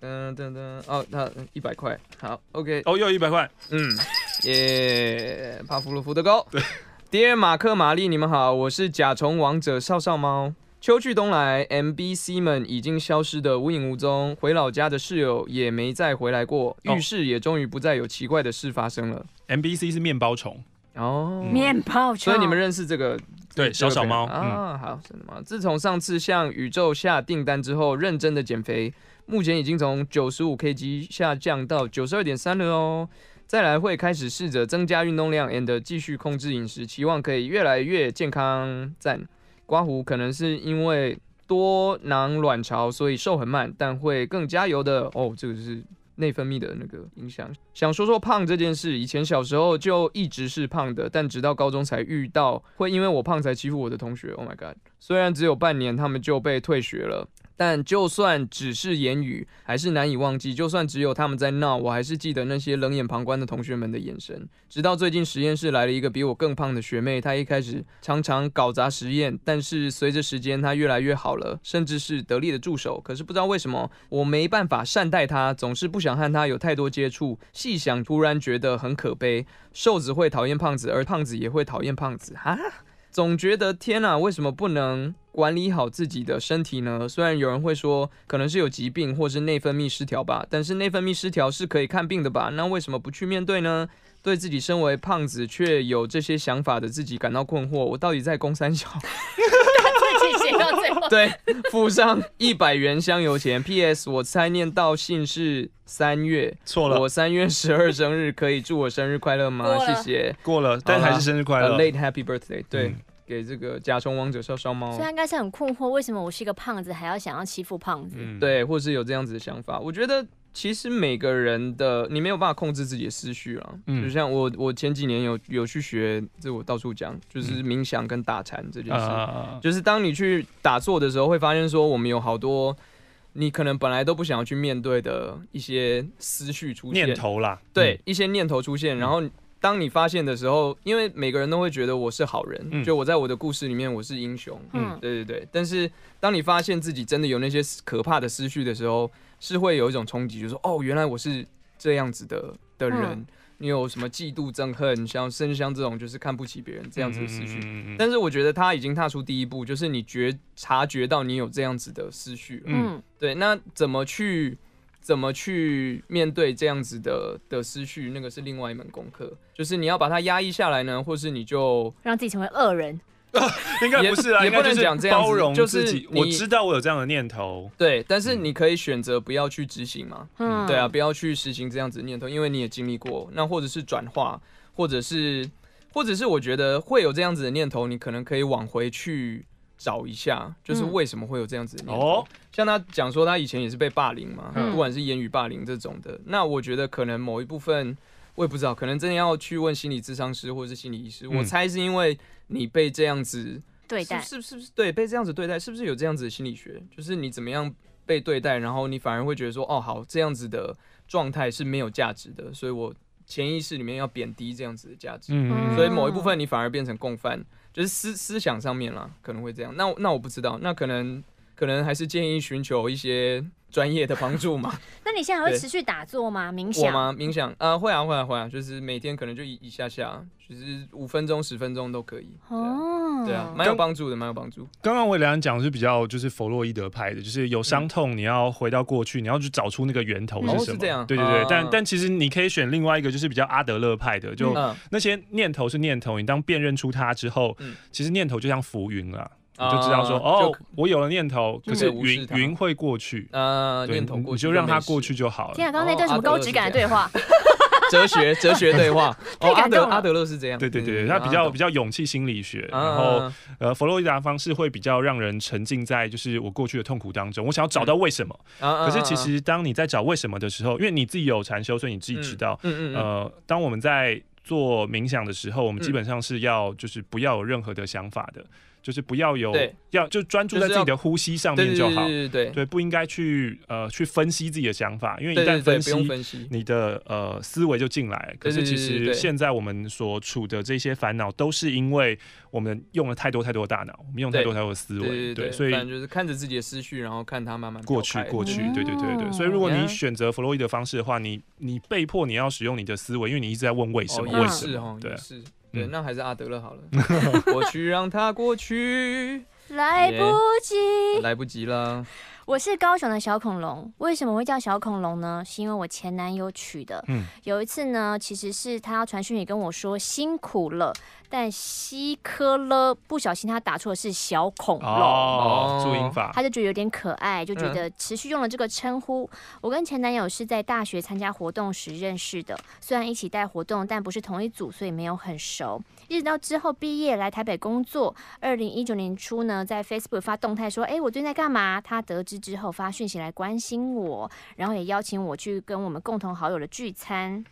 [SPEAKER 3] 噔噔噔，哦，他一百块，好，OK，
[SPEAKER 1] 哦，又一百块，
[SPEAKER 3] 嗯，耶，帕夫洛夫的高，对 ，Dear 马克玛丽，你们好，我是甲虫王者少少猫。秋去冬来，MBC 们已经消失的无影无踪，回老家的室友也没再回来过，浴室也终于不再有奇怪的事发生了。
[SPEAKER 1] MBC 是面包虫，
[SPEAKER 3] 哦，
[SPEAKER 2] 面包虫，
[SPEAKER 3] 所以你们认识这个？
[SPEAKER 1] 对，小小猫
[SPEAKER 3] 啊，好，真的吗？自从上次向宇宙下订单之后，认真的减肥。目前已经从九十五 kg 下降到九十二点三了哦，再来会开始试着增加运动量，and 继续控制饮食，期望可以越来越健康。赞，刮胡可能是因为多囊卵巢，所以瘦很慢，但会更加油的哦。这个是内分泌的那个影响。想说说胖这件事，以前小时候就一直是胖的，但直到高中才遇到会因为我胖才欺负我的同学。Oh my god！虽然只有半年，他们就被退学了。但就算只是言语，还是难以忘记；就算只有他们在闹，我还是记得那些冷眼旁观的同学们的眼神。直到最近实验室来了一个比我更胖的学妹，她一开始常常搞砸实验，但是随着时间，她越来越好了，甚至是得力的助手。可是不知道为什么，我没办法善待她，总是不想和她有太多接触。细想，突然觉得很可悲：瘦子会讨厌胖子，而胖子也会讨厌胖子。哈。总觉得天哪，为什么不能管理好自己的身体呢？虽然有人会说可能是有疾病或是内分泌失调吧，但是内分泌失调是可以看病的吧？那为什么不去面对呢？对自己身为胖子却有这些想法的自己感到困惑，我到底在攻三小？
[SPEAKER 2] 写到最后，
[SPEAKER 3] 对，附上 一百元香油钱。P.S. 我猜念到姓是三月，
[SPEAKER 1] 错了。
[SPEAKER 3] 我三月十二生日，可以祝我生日快乐吗？谢谢。
[SPEAKER 1] 过了，但还是生日快乐。
[SPEAKER 3] Late Happy Birthday。对，嗯、给这个甲虫王者烧烧猫。
[SPEAKER 2] 所以他应该是很困惑，为什么我是一个胖子，还要想要欺负胖子？
[SPEAKER 3] 嗯、对，或是有这样子的想法。我觉得。其实每个人的你没有办法控制自己的思绪啊，嗯、就像我我前几年有有去学，这我到处讲，就是冥想跟打禅这件事，嗯、就是当你去打坐的时候，会发现说我们有好多你可能本来都不想要去面对的一些思绪出现，
[SPEAKER 1] 念头啦，
[SPEAKER 3] 对，嗯、一些念头出现，然后。当你发现的时候，因为每个人都会觉得我是好人，嗯、就我在我的故事里面我是英雄，嗯，对对对。但是当你发现自己真的有那些可怕的思绪的时候，是会有一种冲击，就是说哦，原来我是这样子的的人。嗯、你有什么嫉妒、憎恨，像甚至像这种就是看不起别人这样子的思绪。嗯嗯嗯、但是我觉得他已经踏出第一步，就是你觉察觉到你有这样子的思绪，嗯，对。那怎么去？怎么去面对这样子的的思绪，那个是另外一门功课。就是你要把它压抑下来呢，或是你就
[SPEAKER 2] 让自己成为恶人？
[SPEAKER 1] 应该不是啊，
[SPEAKER 3] 也不能讲这样
[SPEAKER 1] 包容自己。我知道我有这样的念头，
[SPEAKER 3] 对，但是你可以选择不要去执行嘛。嗯，对啊，不要去实行这样子的念头，因为你也经历过。那或者是转化，或者是，或者是我觉得会有这样子的念头，你可能可以往回去。找一下，就是为什么会有这样子的念头？哦，像他讲说，他以前也是被霸凌嘛，不管是言语霸凌这种的。那我觉得可能某一部分，我也不知道，可能真的要去问心理咨商师或者是心理医师。我猜是因为你被这样子
[SPEAKER 2] 对待，
[SPEAKER 3] 是是不是？对，被这样子对待，是不是有这样子的心理学？就是你怎么样被对待，然后你反而会觉得说，哦，好，这样子的状态是没有价值的，所以我潜意识里面要贬低这样子的价值。所以某一部分你反而变成共犯。就是思思想上面啦，可能会这样。那那我不知道，那可能可能还是建议寻求一些专业的帮助嘛。
[SPEAKER 2] 那你现在还会持续打坐吗？冥想
[SPEAKER 3] 吗？冥想啊，会啊会啊会啊，就是每天可能就一一下下，就是五分钟十分钟都可以。哦，对啊，蛮有帮助的，蛮有帮助。
[SPEAKER 1] 刚刚我俩讲的是比较就是弗洛伊德派的，就是有伤痛，你要回到过去，你要去找出那个源头是什么。
[SPEAKER 3] 是这样。
[SPEAKER 1] 对对对，但但其实你可以选另外一个，就是比较阿德勒派的，就那些念头是念头，你当辨认出它之后，其实念头就像浮云了。你就知道说哦，我有了念头，可是云云会过去，呃，念头过去，你就让它过去就好了。
[SPEAKER 2] 天啊，刚刚那段什么高质感的对话？
[SPEAKER 3] 哲学哲学对话。哦，阿德阿德勒是这样。
[SPEAKER 1] 对对对，他比较比较勇气心理学，然后呃，弗洛伊达方式会比较让人沉浸在就是我过去的痛苦当中，我想要找到为什么。可是其实当你在找为什么的时候，因为你自己有禅修，所以你自己知道。嗯嗯。呃，当我们在做冥想的时候，我们基本上是要就是不要有任何的想法的。就是不要有，要就专注在自己的呼吸上面就好。对对对，对，不应该去呃去分析自己的想法，因为一旦分析，你的呃思维就进来。可是其实现在我们所处的这些烦恼，都是因为我们用了太多太多大脑，我们用太多太多的思维。对，对，所以
[SPEAKER 3] 就是看着自己的思绪，然后看它慢慢
[SPEAKER 1] 过去过去。对对对对，所以如果你选择弗洛伊德方式的话，你你被迫你要使用你的思维，因为你一直在问为什么为什么？对。
[SPEAKER 3] 对，那还是阿德勒好了。过去让它过去，
[SPEAKER 2] 来不及，
[SPEAKER 3] 来不及了。
[SPEAKER 2] 我是高雄的小恐龙，为什么会叫小恐龙呢？是因为我前男友取的。嗯，有一次呢，其实是他要传讯息跟我说辛苦了。但希科勒，不小心他打错的是小恐龙
[SPEAKER 1] 哦，注音法，
[SPEAKER 2] 他就觉得有点可爱，就觉得持续用了这个称呼。我跟前男友是在大学参加活动时认识的，虽然一起带活动，但不是同一组，所以没有很熟。一直到之后毕业来台北工作，二零一九年初呢，在 Facebook 发动态说：“哎，我最近在干嘛？”他得知之后发讯息来关心我，然后也邀请我去跟我们共同好友的聚餐。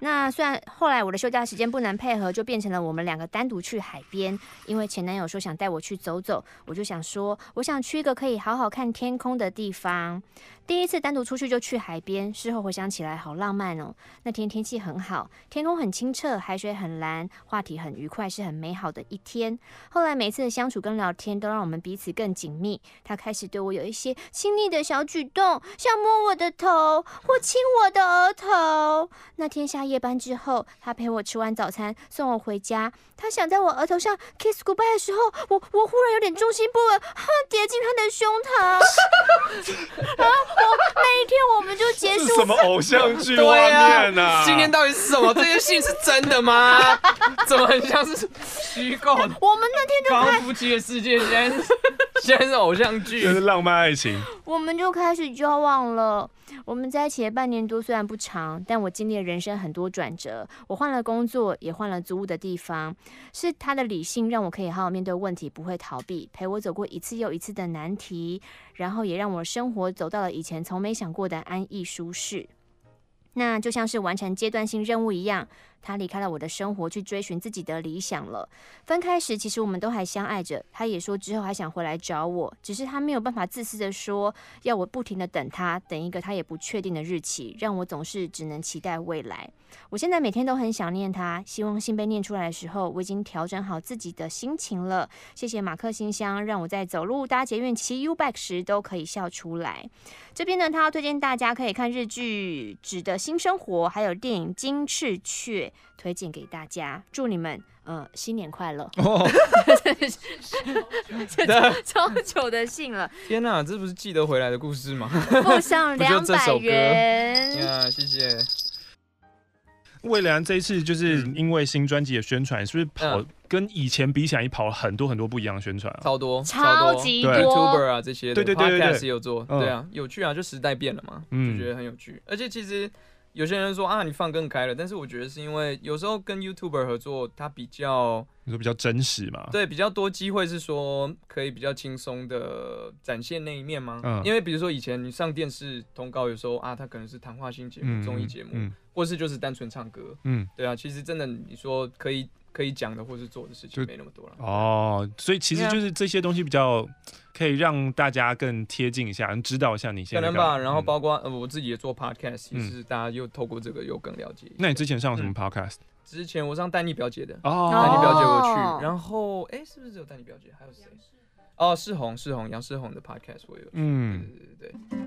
[SPEAKER 2] 那虽然后来我的休假时间不能配合，就变成了我们两个单独去海边。因为前男友说想带我去走走，我就想说，我想去一个可以好好看天空的地方。第一次单独出去就去海边，事后回想起来好浪漫哦。那天天气很好，天空很清澈，海水很蓝，话题很愉快，是很美好的一天。后来每次的相处跟聊天都让我们彼此更紧密。他开始对我有一些亲昵的小举动，像摸我的头或亲我的额头。那天下夜班之后，他陪我吃完早餐，送我回家。他想在我额头上 kiss goodbye 的时候，我我忽然有点重心不稳，哈，跌进他的胸膛。然 后我那一天我们就结束。
[SPEAKER 1] 什么偶像剧画面啊，啊？
[SPEAKER 3] 今天到底是什么？这些信是真的吗？怎么很像是虚构的？
[SPEAKER 2] 我们那天就
[SPEAKER 3] 刚夫妻的世界，现在是现在是偶像剧，
[SPEAKER 1] 这是浪漫爱情。
[SPEAKER 2] 我们就开始交往了。我们在一起的半年多，虽然不长，但我经历了人生很多多转折。我换了工作，也换了租屋的地方。是他的理性让我可以好好面对问题，不会逃避，陪我走过一次又一次的难题，然后也让我生活走到了以前从没想过的安逸舒适。那就像是完成阶段性任务一样。他离开了我的生活，去追寻自己的理想了。分开时，其实我们都还相爱着。他也说之后还想回来找我，只是他没有办法自私的说要我不停的等他，等一个他也不确定的日期，让我总是只能期待未来。我现在每天都很想念他，希望信被念出来的时候，我已经调整好自己的心情了。谢谢马克信箱，让我在走路、搭捷运、骑 U-Bike 时都可以笑出来。这边呢，他要推荐大家可以看日剧《指的新生活》，还有电影《金翅雀》。推荐给大家，祝你们呃新年快乐！哦、超 久的信了，
[SPEAKER 3] 天哪，这不是记得回来的故事吗？
[SPEAKER 2] 附上两百元
[SPEAKER 3] 呀，谢谢。
[SPEAKER 1] 魏良这一次就是因为新专辑的宣传，是不是跑跟以前比起来，也跑了很多很多不一样的宣传啊？
[SPEAKER 3] 超多，
[SPEAKER 2] 超级多
[SPEAKER 3] ，YouTuber 啊这些，
[SPEAKER 1] 对对对对对，
[SPEAKER 3] 有做，对啊，有趣啊，就时代变了嘛，就觉得很有趣，而且其实。有些人说啊，你放更开了，但是我觉得是因为有时候跟 YouTuber 合作，他比较
[SPEAKER 1] 你说比较真实嘛？
[SPEAKER 3] 对，比较多机会是说可以比较轻松的展现那一面吗？嗯，因为比如说以前你上电视通告，有时候啊，他可能是谈话性节目、综艺节目，嗯，或是就是单纯唱歌，嗯，对啊，其实真的你说可以。可以讲的或是做的事情没那么多了
[SPEAKER 1] 哦，所以其实就是这些东西比较可以让大家更贴近一下，知道一下你现在可能
[SPEAKER 3] 吧。然后包括呃我自己也做 podcast，也是大家又透过这个又更了解。
[SPEAKER 1] 那你之前上什么 podcast？
[SPEAKER 3] 之前我上丹妮表姐的哦，丹妮表姐我去，然后哎是不是只有丹妮表姐？还有谁？哦，世红世红杨世红的 podcast 我有去，嗯，对对对。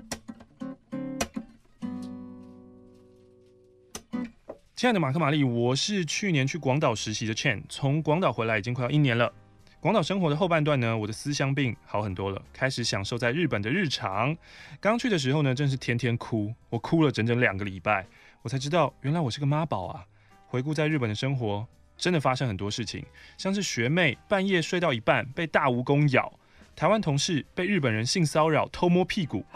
[SPEAKER 1] 亲爱的马克、玛丽，我是去年去广岛实习的 Chen，从广岛回来已经快要一年了。广岛生活的后半段呢，我的思乡病好很多了，开始享受在日本的日常。刚去的时候呢，真是天天哭，我哭了整整两个礼拜，我才知道原来我是个妈宝啊。回顾在日本的生活，真的发生很多事情，像是学妹半夜睡到一半被大蜈蚣咬，台湾同事被日本人性骚扰偷摸屁股，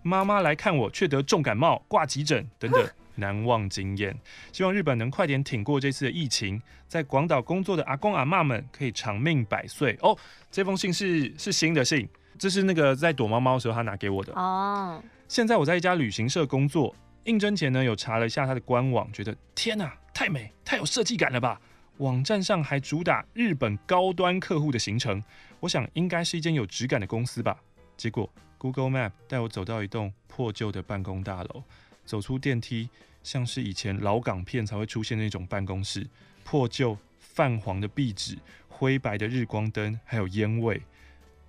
[SPEAKER 1] 妈妈来看我却得重感冒挂急诊等等。难忘经验，希望日本能快点挺过这次的疫情，在广岛工作的阿公阿嬷们可以长命百岁哦。这封信是是新的信，这是那个在躲猫猫的时候他拿给我的哦。现在我在一家旅行社工作，应征前呢有查了一下他的官网，觉得天哪，太美，太有设计感了吧！网站上还主打日本高端客户的行程，我想应该是一间有质感的公司吧。结果 Google Map 带我走到一栋破旧的办公大楼，走出电梯。像是以前老港片才会出现那种办公室，破旧、泛黄的壁纸、灰白的日光灯，还有烟味。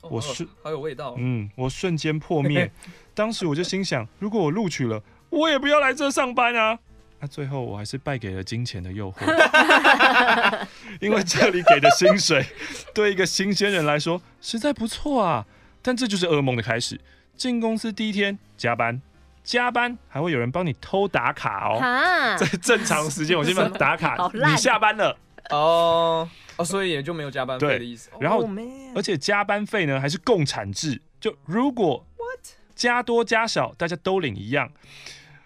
[SPEAKER 3] 哦、我瞬好有味道，
[SPEAKER 1] 嗯，我瞬间破灭。当时我就心想，如果我录取了，我也不要来这上班啊！那、啊、最后我还是败给了金钱的诱惑，因为这里给的薪水 对一个新鲜人来说实在不错啊。但这就是噩梦的开始。进公司第一天加班。加班还会有人帮你偷打卡哦，在 正常时间我这边打卡，你下班了。
[SPEAKER 3] 哦哦，所以也就没有加班费的意思。
[SPEAKER 1] 然后，而且加班费呢还是共产制，就如果加多加少大家都领一样，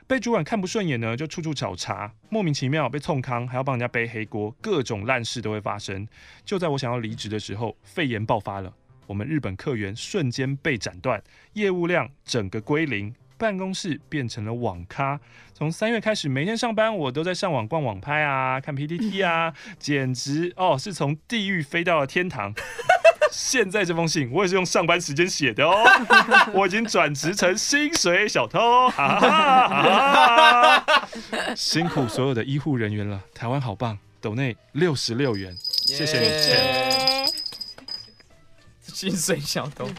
[SPEAKER 1] 被主管看不顺眼呢就处处找茬，莫名其妙被冲康，还要帮人家背黑锅，各种烂事都会发生。就在我想要离职的时候，肺炎爆发了，我们日本客源瞬间被斩断，业务量整个归零。办公室变成了网咖，从三月开始，每天上班我都在上网逛网拍啊，看 PPT 啊，简直哦，是从地狱飞到了天堂。现在这封信我也是用上班时间写的哦，我已经转职成薪水小偷，哈哈哈哈，辛苦所有的医护人员了，台湾好棒，斗内六十六元，谢谢你。
[SPEAKER 3] 薪水小偷。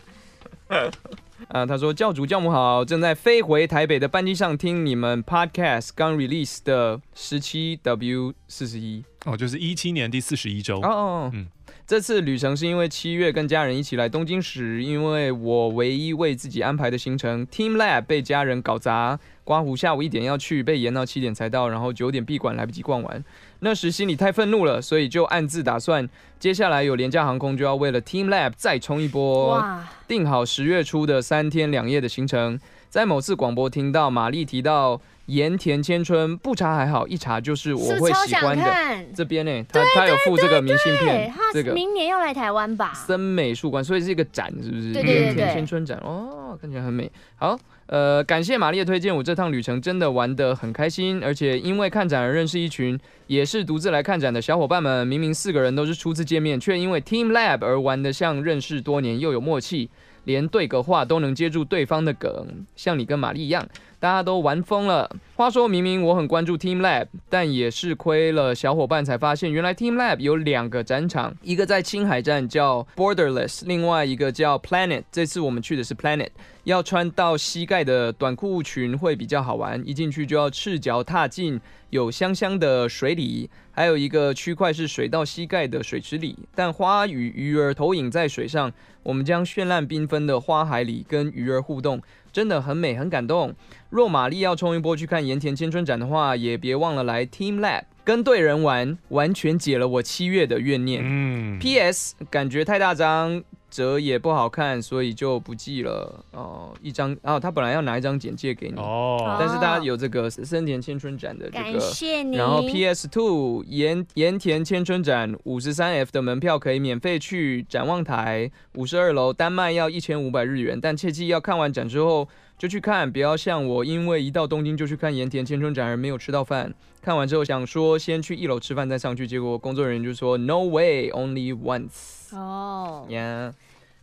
[SPEAKER 3] 啊，他说教主教母好，正在飞回台北的班机上听你们 podcast 刚 release 的十七 W 四十一。
[SPEAKER 1] 哦，就是一七年第四十一周。
[SPEAKER 3] 哦哦，嗯。这次旅程是因为七月跟家人一起来东京时，因为我唯一为自己安排的行程 Team Lab 被家人搞砸，刮胡下午一点要去，被延到七点才到，然后九点闭馆来不及逛完。那时心里太愤怒了，所以就暗自打算，接下来有廉价航空就要为了 Team Lab 再冲一波，定好十月初的三天两夜的行程。在某次广播听到玛丽提到。盐田千春不查还好，一查就是我会喜欢的。这边呢、欸，他他有附这个明信片，这个
[SPEAKER 2] 明年要来台湾吧？
[SPEAKER 3] 森美术馆，所以是一个展，是不是？
[SPEAKER 2] 对对对，
[SPEAKER 3] 盐田千春展哦，看起来很美。好，呃，感谢玛丽的推荐，我这趟旅程真的玩得很开心，而且因为看展而认识一群也是独自来看展的小伙伴们。明明四个人都是初次见面，却因为 Team Lab 而玩得像认识多年，又有默契，连对个话都能接住对方的梗，像你跟玛丽一样。大家都玩疯了。话说，明明我很关注 Team Lab，但也是亏了小伙伴才发现，原来 Team Lab 有两个展场，一个在青海站叫 Borderless，另外一个叫 Planet。这次我们去的是 Planet，要穿到膝盖的短裤裙会比较好玩，一进去就要赤脚踏进有香香的水里。还有一个区块是水到膝盖的水池里，但花与鱼儿投影在水上，我们将绚烂缤纷的花海里跟鱼儿互动。真的很美，很感动。若玛丽要冲一波去看盐田千春展的话，也别忘了来 Team Lab，跟对人玩，完全解了我七月的怨念。嗯。P.S. 感觉太大张。折也不好看，所以就不寄了。哦，一张哦，他本来要拿一张简介给你哦，但是他有这个森田千春展的这个，
[SPEAKER 2] 感谢你。
[SPEAKER 3] 然后 PS Two 盐盐田千春展五十三 F 的门票可以免费去展望台五十二楼，单卖要一千五百日元，但切记要看完展之后就去看，不要像我，因为一到东京就去看盐田千春展而没有吃到饭。看完之后想说先去一楼吃饭再上去，结果工作人员就说 No way，only once。哦，Yeah。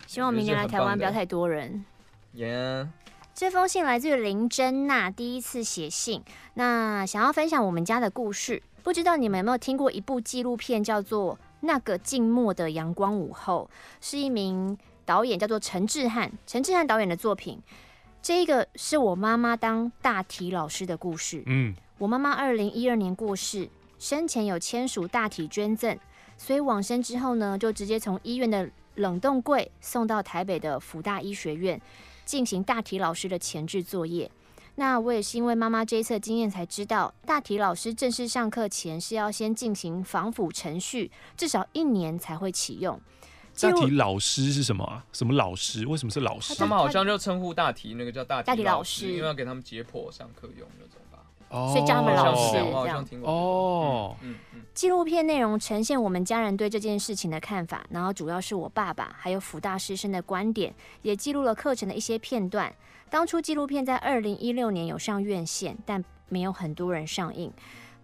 [SPEAKER 2] 希望明年来台湾不要太多人。
[SPEAKER 3] Yeah.
[SPEAKER 2] 这封信来自于林珍娜，第一次写信，那想要分享我们家的故事。不知道你们有没有听过一部纪录片，叫做《那个静默的阳光午后》，是一名导演叫做陈志汉，陈志汉导演的作品。这一个是我妈妈当大体老师的故事。嗯，我妈妈二零一二年过世，生前有签署大体捐赠，所以往生之后呢，就直接从医院的。冷冻柜送到台北的福大医学院进行大体老师的前置作业。那我也是因为妈妈这一次经验才知道，大体老师正式上课前是要先进行防腐程序，至少一年才会启用。
[SPEAKER 1] 大体老师是什么啊？什么老师？为什么是老师？
[SPEAKER 3] 他们好像就称呼大体那个叫大体老师，因为要给他们解剖上课用那种吧。
[SPEAKER 2] 哦，所以叫他们老师
[SPEAKER 3] 这样。哦，嗯。
[SPEAKER 2] 纪录片内容呈现我们家人对这件事情的看法，然后主要是我爸爸还有辅大师生的观点，也记录了课程的一些片段。当初纪录片在二零一六年有上院线，但没有很多人上映。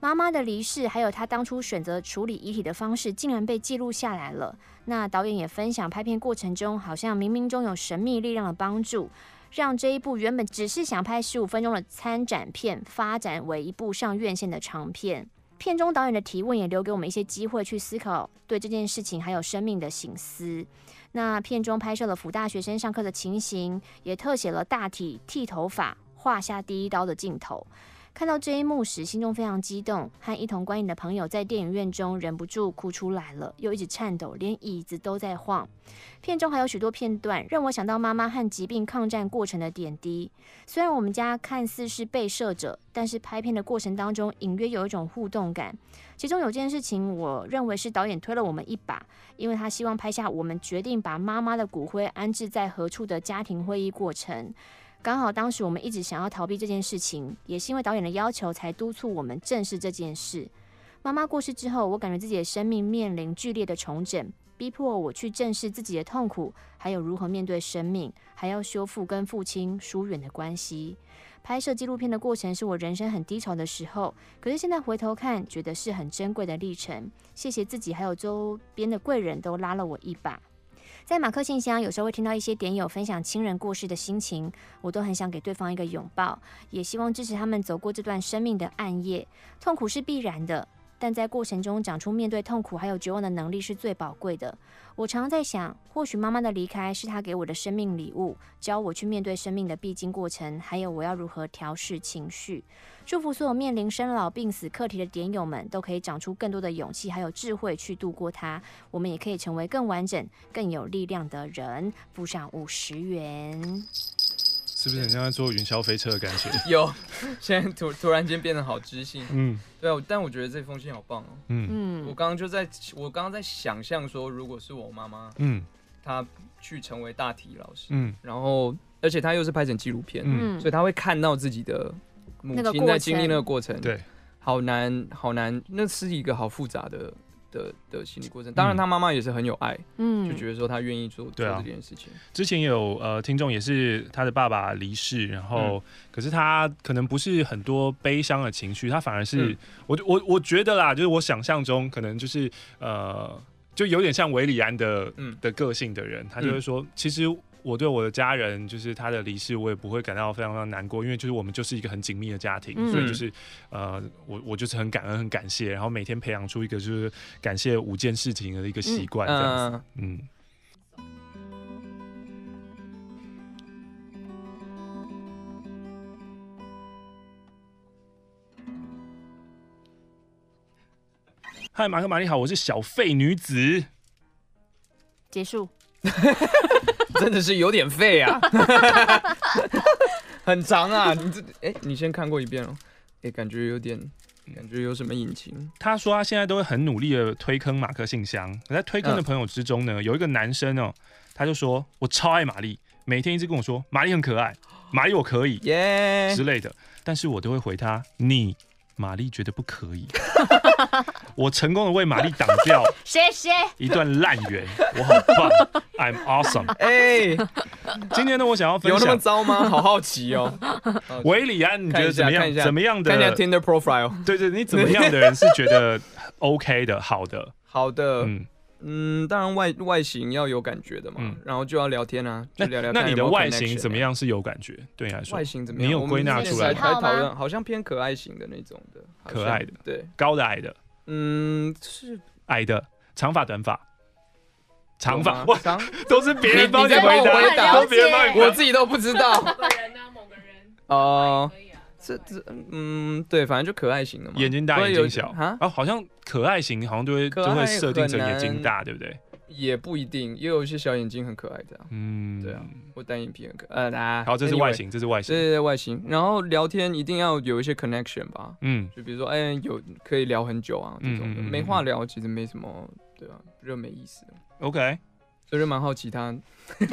[SPEAKER 2] 妈妈的离世，还有他当初选择处理遗体的方式，竟然被记录下来了。那导演也分享，拍片过程中好像冥冥中有神秘力量的帮助，让这一部原本只是想拍十五分钟的参展片，发展为一部上院线的长片。片中导演的提问也留给我们一些机会去思考对这件事情还有生命的省思。那片中拍摄了辅大学生上课的情形，也特写了大体剃头发、画下第一刀的镜头。看到这一幕时，心中非常激动，和一同观影的朋友在电影院中忍不住哭出来了，又一直颤抖，连椅子都在晃。片中还有许多片段让我想到妈妈和疾病抗战过程的点滴。虽然我们家看似是被摄者，但是拍片的过程当中隐约有一种互动感。其中有件事情，我认为是导演推了我们一把，因为他希望拍下我们决定把妈妈的骨灰安置在何处的家庭会议过程。刚好当时我们一直想要逃避这件事情，也是因为导演的要求才督促我们正视这件事。妈妈过世之后，我感觉自己的生命面临剧烈的重整，逼迫我去正视自己的痛苦，还有如何面对生命，还要修复跟父亲疏远的关系。拍摄纪录片的过程是我人生很低潮的时候，可是现在回头看，觉得是很珍贵的历程。谢谢自己，还有周边的贵人都拉了我一把。在马克信箱，有时候会听到一些点友分享亲人过世的心情，我都很想给对方一个拥抱，也希望支持他们走过这段生命的暗夜。痛苦是必然的，但在过程中长出面对痛苦还有绝望的能力是最宝贵的。我常在想，或许妈妈的离开是她给我的生命礼物，教我去面对生命的必经过程，还有我要如何调试情绪。祝福所有面临生老病死课题的点友们，都可以长出更多的勇气，还有智慧去度过它。我们也可以成为更完整、更有力量的人。附上五十元，
[SPEAKER 1] 是不是很像在坐云霄飞车的感觉？
[SPEAKER 3] 有，现在突突然间变得好知性。嗯，对啊，但我觉得这封信好棒哦。嗯。嗯，我刚刚就在，我刚刚在想象说，如果是我妈妈，嗯，她去成为大体老师，嗯，然后而且她又是拍成纪录片，嗯，所以她会看到自己的。母亲在经历那个过程，
[SPEAKER 1] 对，
[SPEAKER 3] 好难，好难，那是一个好复杂的的的心理过程。当然，他妈妈也是很有爱，嗯，就觉得说他愿意做做这件事情。
[SPEAKER 1] 之前有呃听众也是他的爸爸离世，然后可是他可能不是很多悲伤的情绪，他反而是我我我觉得啦，就是我想象中可能就是呃，就有点像韦礼安的的个性的人，他就会说其实。我对我的家人，就是他的离世，我也不会感到非常非常难过，因为就是我们就是一个很紧密的家庭，嗯、所以就是呃，我我就是很感恩、很感谢，然后每天培养出一个就是感谢五件事情的一个习惯，这样子，嗯。嗯嗨，马克玛丽好，我是小废女子。
[SPEAKER 2] 结束。
[SPEAKER 3] 真的是有点废啊，很长啊。你这哎、欸，你先看过一遍哦。哎、欸，感觉有点，感觉有什么隐情。
[SPEAKER 1] 他说他现在都会很努力的推坑马克信箱。我在推坑的朋友之中呢，呃、有一个男生哦，他就说我超爱玛丽，每天一直跟我说玛丽很可爱，玛丽我可以耶之类的。但是我都会回他你。玛丽觉得不可以，我成功的为玛丽挡掉，谢谢一段烂缘，我好棒，I'm awesome。哎，今天呢，我想要分享，
[SPEAKER 3] 有那么糟吗？好好奇哦。
[SPEAKER 1] 韦里安，你觉得怎么样？怎么样的？
[SPEAKER 3] 看一下 Tinder profile。
[SPEAKER 1] 对对，你怎么样的人是觉得 OK 的？好的，
[SPEAKER 3] 好的，嗯。嗯，当然外外形要有感觉的嘛，嗯、然后就要聊天啊，就聊聊。那你的外形
[SPEAKER 1] 怎么样是有感觉？对你来说，
[SPEAKER 3] 外形怎么样？
[SPEAKER 1] 你有归纳出来？
[SPEAKER 3] 还讨论，好像偏可爱型的那种的，
[SPEAKER 1] 可爱的，
[SPEAKER 3] 对，
[SPEAKER 1] 高的矮的，
[SPEAKER 3] 嗯，是
[SPEAKER 1] 矮的，长发短发，长发哇，长 都是别人帮你回答，都别人帮你，
[SPEAKER 3] 我自己都不知道。某个人呢？某个人哦。这这嗯，对，反正就可爱型的嘛，
[SPEAKER 1] 眼睛大眼睛小啊，哦，好像可爱型好像就会就会设定成眼睛大，对不对？
[SPEAKER 3] 也不一定，也有一些小眼睛很可爱的，嗯，对啊，或单眼皮很可爱，呃，
[SPEAKER 1] 好，这是外形，这是外形，
[SPEAKER 3] 对对外形，然后聊天一定要有一些 connection 吧，嗯，就比如说，哎，有可以聊很久啊，这种的，没话聊其实没什么，对啊，就没意思
[SPEAKER 1] ，OK，
[SPEAKER 3] 所以就蛮好奇他，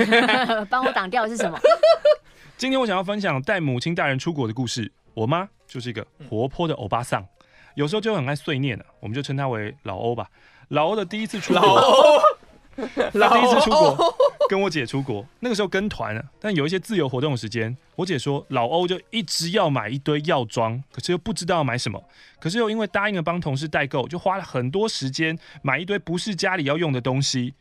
[SPEAKER 2] 帮我挡掉的是什么？
[SPEAKER 1] 今天我想要分享带母亲大人出国的故事。我妈就是一个活泼的欧巴桑，有时候就很爱碎念，我们就称她为老欧吧。老欧的第一次出国，老欧，他第一次出国跟我姐出国，那个时候跟团，但有一些自由活动的时间，我姐说老欧就一直要买一堆药妆，可是又不知道要买什么，可是又因为答应了帮同事代购，就花了很多时间买一堆不是家里要用的东西。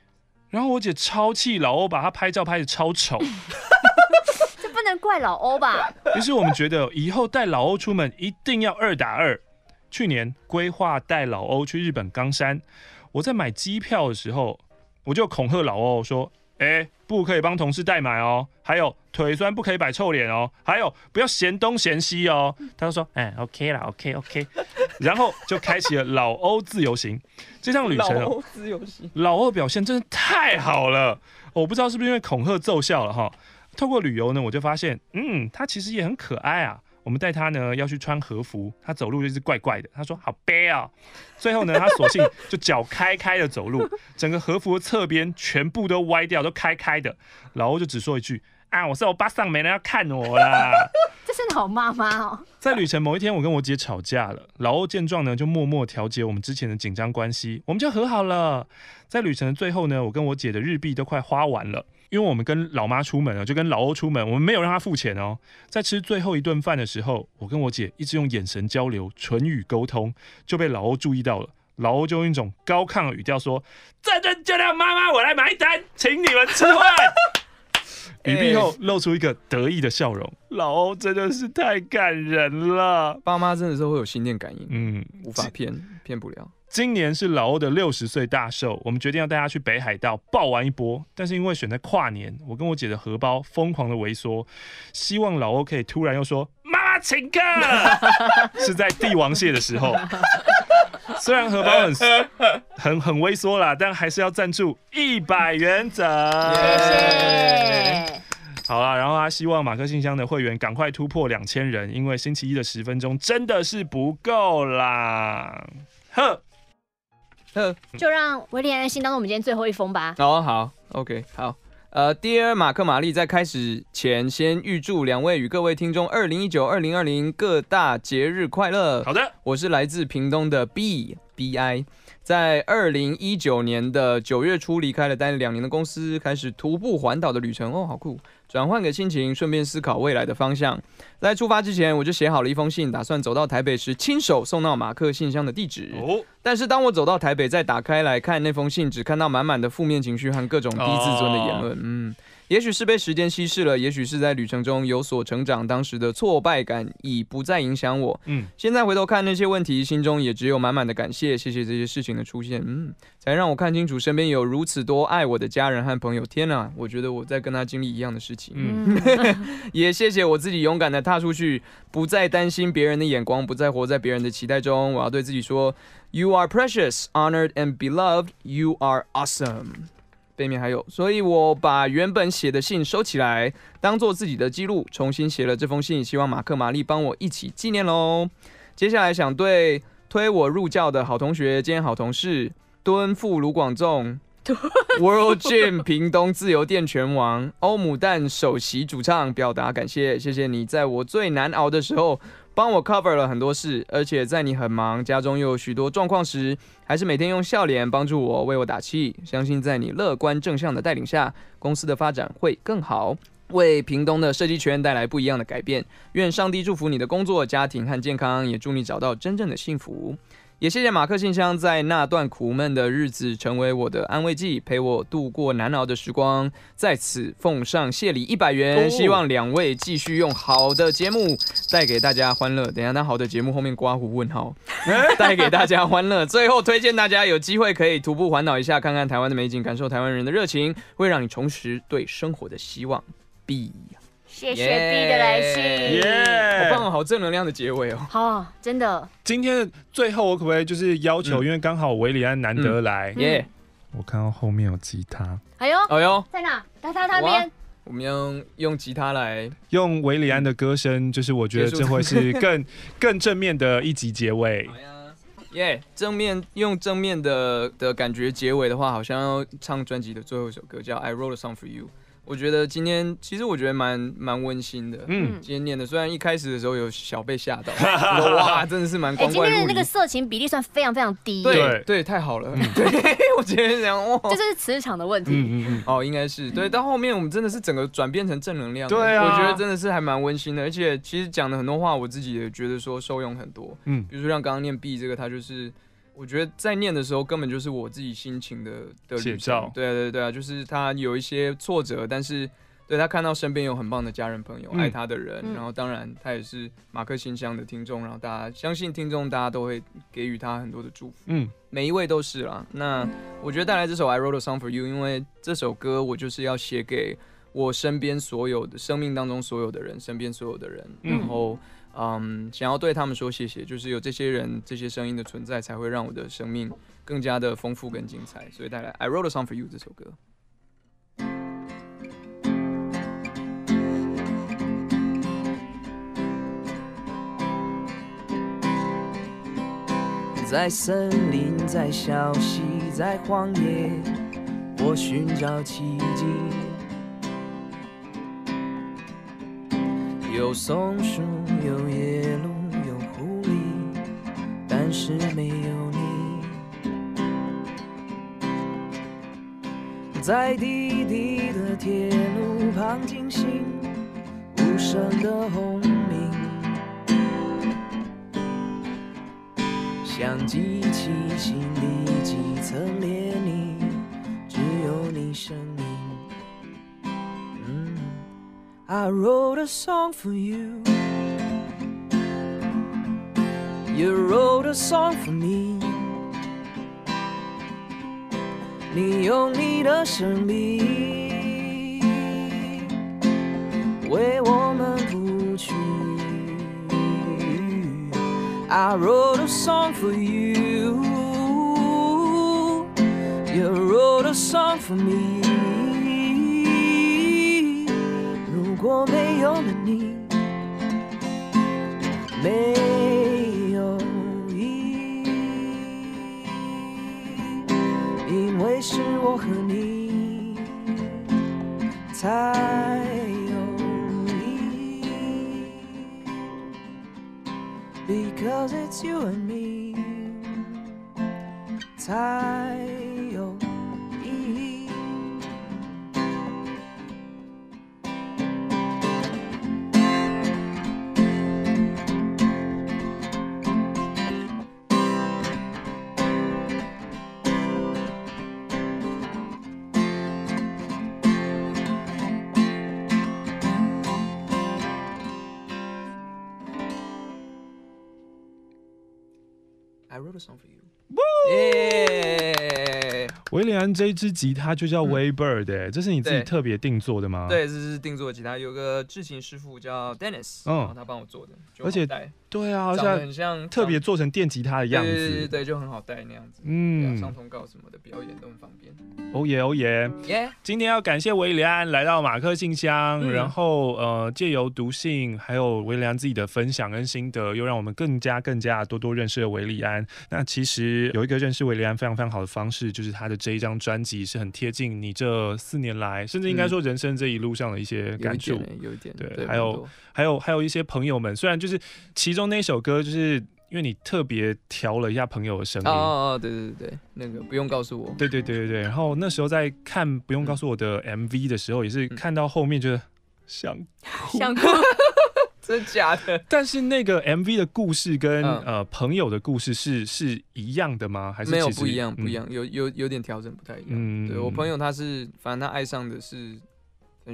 [SPEAKER 1] 然后我姐超气老欧，把他拍照拍的超丑。
[SPEAKER 2] 这不能怪老欧吧？
[SPEAKER 1] 于是我们觉得以后带老欧出门一定要二打二。去年规划带老欧去日本冈山，我在买机票的时候，我就恐吓老欧说：“哎、欸，不可以帮同事代买哦，还有腿酸不可以摆臭脸哦，还有不要嫌东嫌西哦。”他就说：“哎、欸，OK 啦，OK OK。”然后就开启了老欧自由行这趟旅程。老欧自由行，老欧表现真的太好了，我不知道是不是因为恐吓奏效了哈。透过旅游呢，我就发现，嗯，他其实也很可爱啊。我们带他呢要去穿和服，他走路就是怪怪的。他说好悲啊。最后呢，他索性就脚开开的走路，整个和服的侧边全部都歪掉，都开开的。老欧就只说一句啊，我是欧巴桑，没人要看我啦。
[SPEAKER 2] 这是好妈妈哦。
[SPEAKER 1] 在旅程某一天，我跟我姐吵架了。老欧见状呢，就默默调节我们之前的紧张关系，我们就和好了。在旅程的最后呢，我跟我姐的日币都快花完了。因为我们跟老妈出门了，就跟老欧出门，我们没有让他付钱哦。在吃最后一顿饭的时候，我跟我姐一直用眼神交流，唇语沟通，就被老欧注意到了。老欧就用一种高亢的语调说：“这顿就让妈妈我来买单，请你们吃饭。” 语毕后露出一个得意的笑容。老欧真的是太感人了，
[SPEAKER 3] 爸妈真的是会有心电感应，嗯，无法骗，骗不了。
[SPEAKER 1] 今年是老欧的六十岁大寿，我们决定要带他去北海道爆玩一波。但是因为选在跨年，我跟我姐的荷包疯狂的萎缩，希望老欧可以突然又说“妈妈请客”，是在帝王蟹的时候。虽然荷包很很很萎缩啦，但还是要赞助一百元整。好啦，然后他希望马克信箱的会员赶快突破两千人，因为星期一的十分钟真的是不够啦。呵。
[SPEAKER 2] 就让威廉安心当做我们今天最后一封吧。
[SPEAKER 3] 哦，好，OK，好。呃，Dear 马克玛丽，在开始前先预祝两位与各位听众二零一九二零二零各大节日快乐。
[SPEAKER 1] 好的，
[SPEAKER 3] 我是来自屏东的 B B I，在二零一九年的九月初离开了待了两年的公司，开始徒步环岛的旅程。哦，好酷。转换个心情，顺便思考未来的方向。在出发之前，我就写好了一封信，打算走到台北时亲手送到马克信箱的地址。哦，但是当我走到台北，再打开来看那封信，只看到满满的负面情绪和各种低自尊的言论。嗯。也许是被时间稀释了，也许是在旅程中有所成长，当时的挫败感已不再影响我。嗯，现在回头看那些问题，心中也只有满满的感谢，谢谢这些事情的出现，嗯，才让我看清楚身边有如此多爱我的家人和朋友。天哪，我觉得我在跟他经历一样的事情。嗯，也谢谢我自己勇敢的踏出去，不再担心别人的眼光，不再活在别人的期待中。我要对自己说：You are precious, honored and beloved. You are awesome. 背面还有，所以我把原本写的信收起来，当做自己的记录，重新写了这封信，希望马克玛丽帮我一起纪念喽。接下来想对推我入教的好同学兼好同事敦富卢广仲，World Gym 屏东自由电拳王欧姆蛋首席主唱表达感谢，谢谢你在我最难熬的时候。帮我 cover 了很多事，而且在你很忙、家中又有许多状况时，还是每天用笑脸帮助我、为我打气。相信在你乐观正向的带领下，公司的发展会更好，为屏东的设计圈带来不一样的改变。愿上帝祝福你的工作、家庭和健康，也祝你找到真正的幸福。也谢谢马克信箱在那段苦闷的日子成为我的安慰剂，陪我度过难熬的时光。在此奉上谢礼一百元，希望两位继续用好的节目带给大家欢乐。等一下，那好的节目后面刮胡问号，带给大家欢乐。最后推荐大家有机会可以徒步环岛一下，看看台湾的美景，感受台湾人的热情，会让你重拾对生活的希望。B。
[SPEAKER 2] 谢谢 B 的来信，
[SPEAKER 1] 耶、yeah！
[SPEAKER 3] 好棒，好正能量的结尾哦。
[SPEAKER 2] 好，真的。
[SPEAKER 1] 今天的最后，我可不可以就是要求，嗯、因为刚好韦礼安难得来，
[SPEAKER 3] 耶、
[SPEAKER 1] 嗯！我看到后面有吉他，
[SPEAKER 2] 哎呦，
[SPEAKER 3] 哎呦，
[SPEAKER 2] 在哪？在他那边。
[SPEAKER 3] 我们要用吉他来
[SPEAKER 1] 用韦礼安的歌声，就是我觉得这会是更 更正面的一集结尾。好呀，
[SPEAKER 3] 耶！正面用正面的的感觉结尾的话，好像要唱专辑的最后一首歌，叫《I Wrote a Song for You》。我觉得今天其实我觉得蛮蛮温馨的。嗯，今天念的虽然一开始的时候有小被吓到，哇，真的是蛮光怪陆离。今
[SPEAKER 2] 天的那个色情比例算非常非常低。
[SPEAKER 3] 对对，太好了。对，我觉得这样哇，
[SPEAKER 2] 这就是磁场的问题。
[SPEAKER 3] 嗯嗯嗯。哦，应该是对。到后面我们真的是整个转变成正能量。
[SPEAKER 1] 对啊。
[SPEAKER 3] 我觉得真的是还蛮温馨的，而且其实讲的很多话，我自己也觉得说受用很多。嗯，比如说像刚刚念 B 这个，他就是。我觉得在念的时候，根本就是我自己心情的的写照。对对对啊，就是他有一些挫折，但是对他看到身边有很棒的家人朋友，嗯、爱他的人，然后当然他也是马克信箱的听众，然后大家相信听众，大家都会给予他很多的祝福。嗯，每一位都是啦。那我觉得带来这首《I Wrote a Song for You》，因为这首歌我就是要写给我身边所有的生命当中所有的人，身边所有的人，然后。嗯，嗯想要对他们说谢谢，就是有这些人、这些声音的存在，才会让我的生命更加的丰富跟精彩。所以带来《I Wrote a Song for You》这首歌。在森林，在小溪，在荒野，我寻找奇迹。有松树，有野鹿，有狐狸，但是没有你。在滴滴的铁路旁惊醒，无声的轰鸣，像机器心里几层涟漪，只有你声 I wrote a song for you. You wrote a song for me. 你用你的生命为我们谱曲。I wrote a song for you. You wrote a song for me. 果没有了你，没有意义。因为。是我和你才有意义，Because it's you and me 才 wrote a song for you. 耶！
[SPEAKER 1] 韦礼安这支吉他就叫 Waybird，哎，这是你自己特别定做的吗？
[SPEAKER 3] 对，这是定做的吉他，有个制琴师傅叫 Dennis，嗯，他帮我做的，
[SPEAKER 1] 而且对啊，好像很像特别做成电吉他的样子，
[SPEAKER 3] 对对对，就很好带那样子，嗯，上通告什么的表演都很方便。
[SPEAKER 1] 哦耶哦耶耶！今天要感谢韦礼安来到马克信箱，嗯、然后呃，借由读信，还有韦礼安自己的分享跟心得，又让我们更加更加多多认识了韦礼安。那其实有一个认识韦礼安非常非常好的方式，就是他的这一张专辑是很贴近你这四年来，甚至应该说人生这一路上的一些感触，
[SPEAKER 3] 嗯，有一点，对，
[SPEAKER 1] 对还有还有还有一些朋友们，虽然就是其中那首歌就是。因为你特别调了一下朋友的声音
[SPEAKER 3] 哦哦对对对，那个不用告诉我，
[SPEAKER 1] 对对对对对。然后那时候在看不用告诉我的 MV 的时候，也是看到后面就想哭，
[SPEAKER 2] 想哭，
[SPEAKER 3] 真的假的？
[SPEAKER 1] 但是那个 MV 的故事跟呃朋友的故事是是一样的吗？还是
[SPEAKER 3] 没有不一样？不一样，有有有点调整不太一样。嗯，对我朋友他是，反正他爱上的是。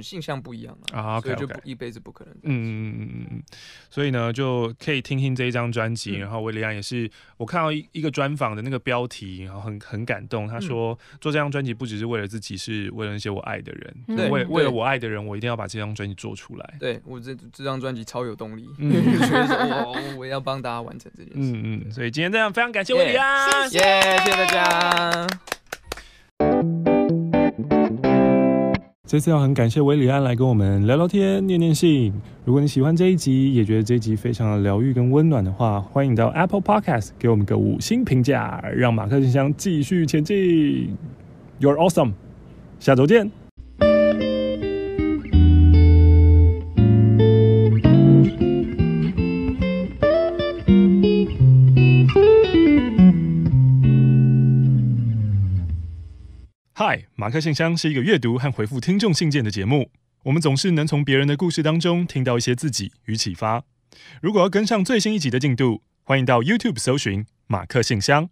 [SPEAKER 3] 性向不一样啊，所以就一辈子不可能。嗯嗯嗯嗯嗯，
[SPEAKER 1] 所以呢，就可以听听这一张专辑。然后韦礼安也是，我看到一一个专访的那个标题，然后很很感动。他说做这张专辑不只是为了自己，是为了那些我爱的人。对，为为了我爱的人，我一定要把这张专辑做出来。
[SPEAKER 3] 对我这这张专辑超有动力，觉得我我要帮大家完成这件事。嗯
[SPEAKER 1] 嗯，所以今天这样非常感谢韦礼安，
[SPEAKER 3] 谢谢谢谢大家。
[SPEAKER 1] 这次要很感谢韦礼安来跟我们聊聊天、念念信。如果你喜欢这一集，也觉得这一集非常的疗愈跟温暖的话，欢迎到 Apple Podcast 给我们个五星评价，让马克信箱继续前进。You're awesome，下周见。嗨，马克信箱是一个阅读和回复听众信件的节目。我们总是能从别人的故事当中听到一些自己与启发。如果要跟上最新一集的进度，欢迎到 YouTube 搜寻马克信箱。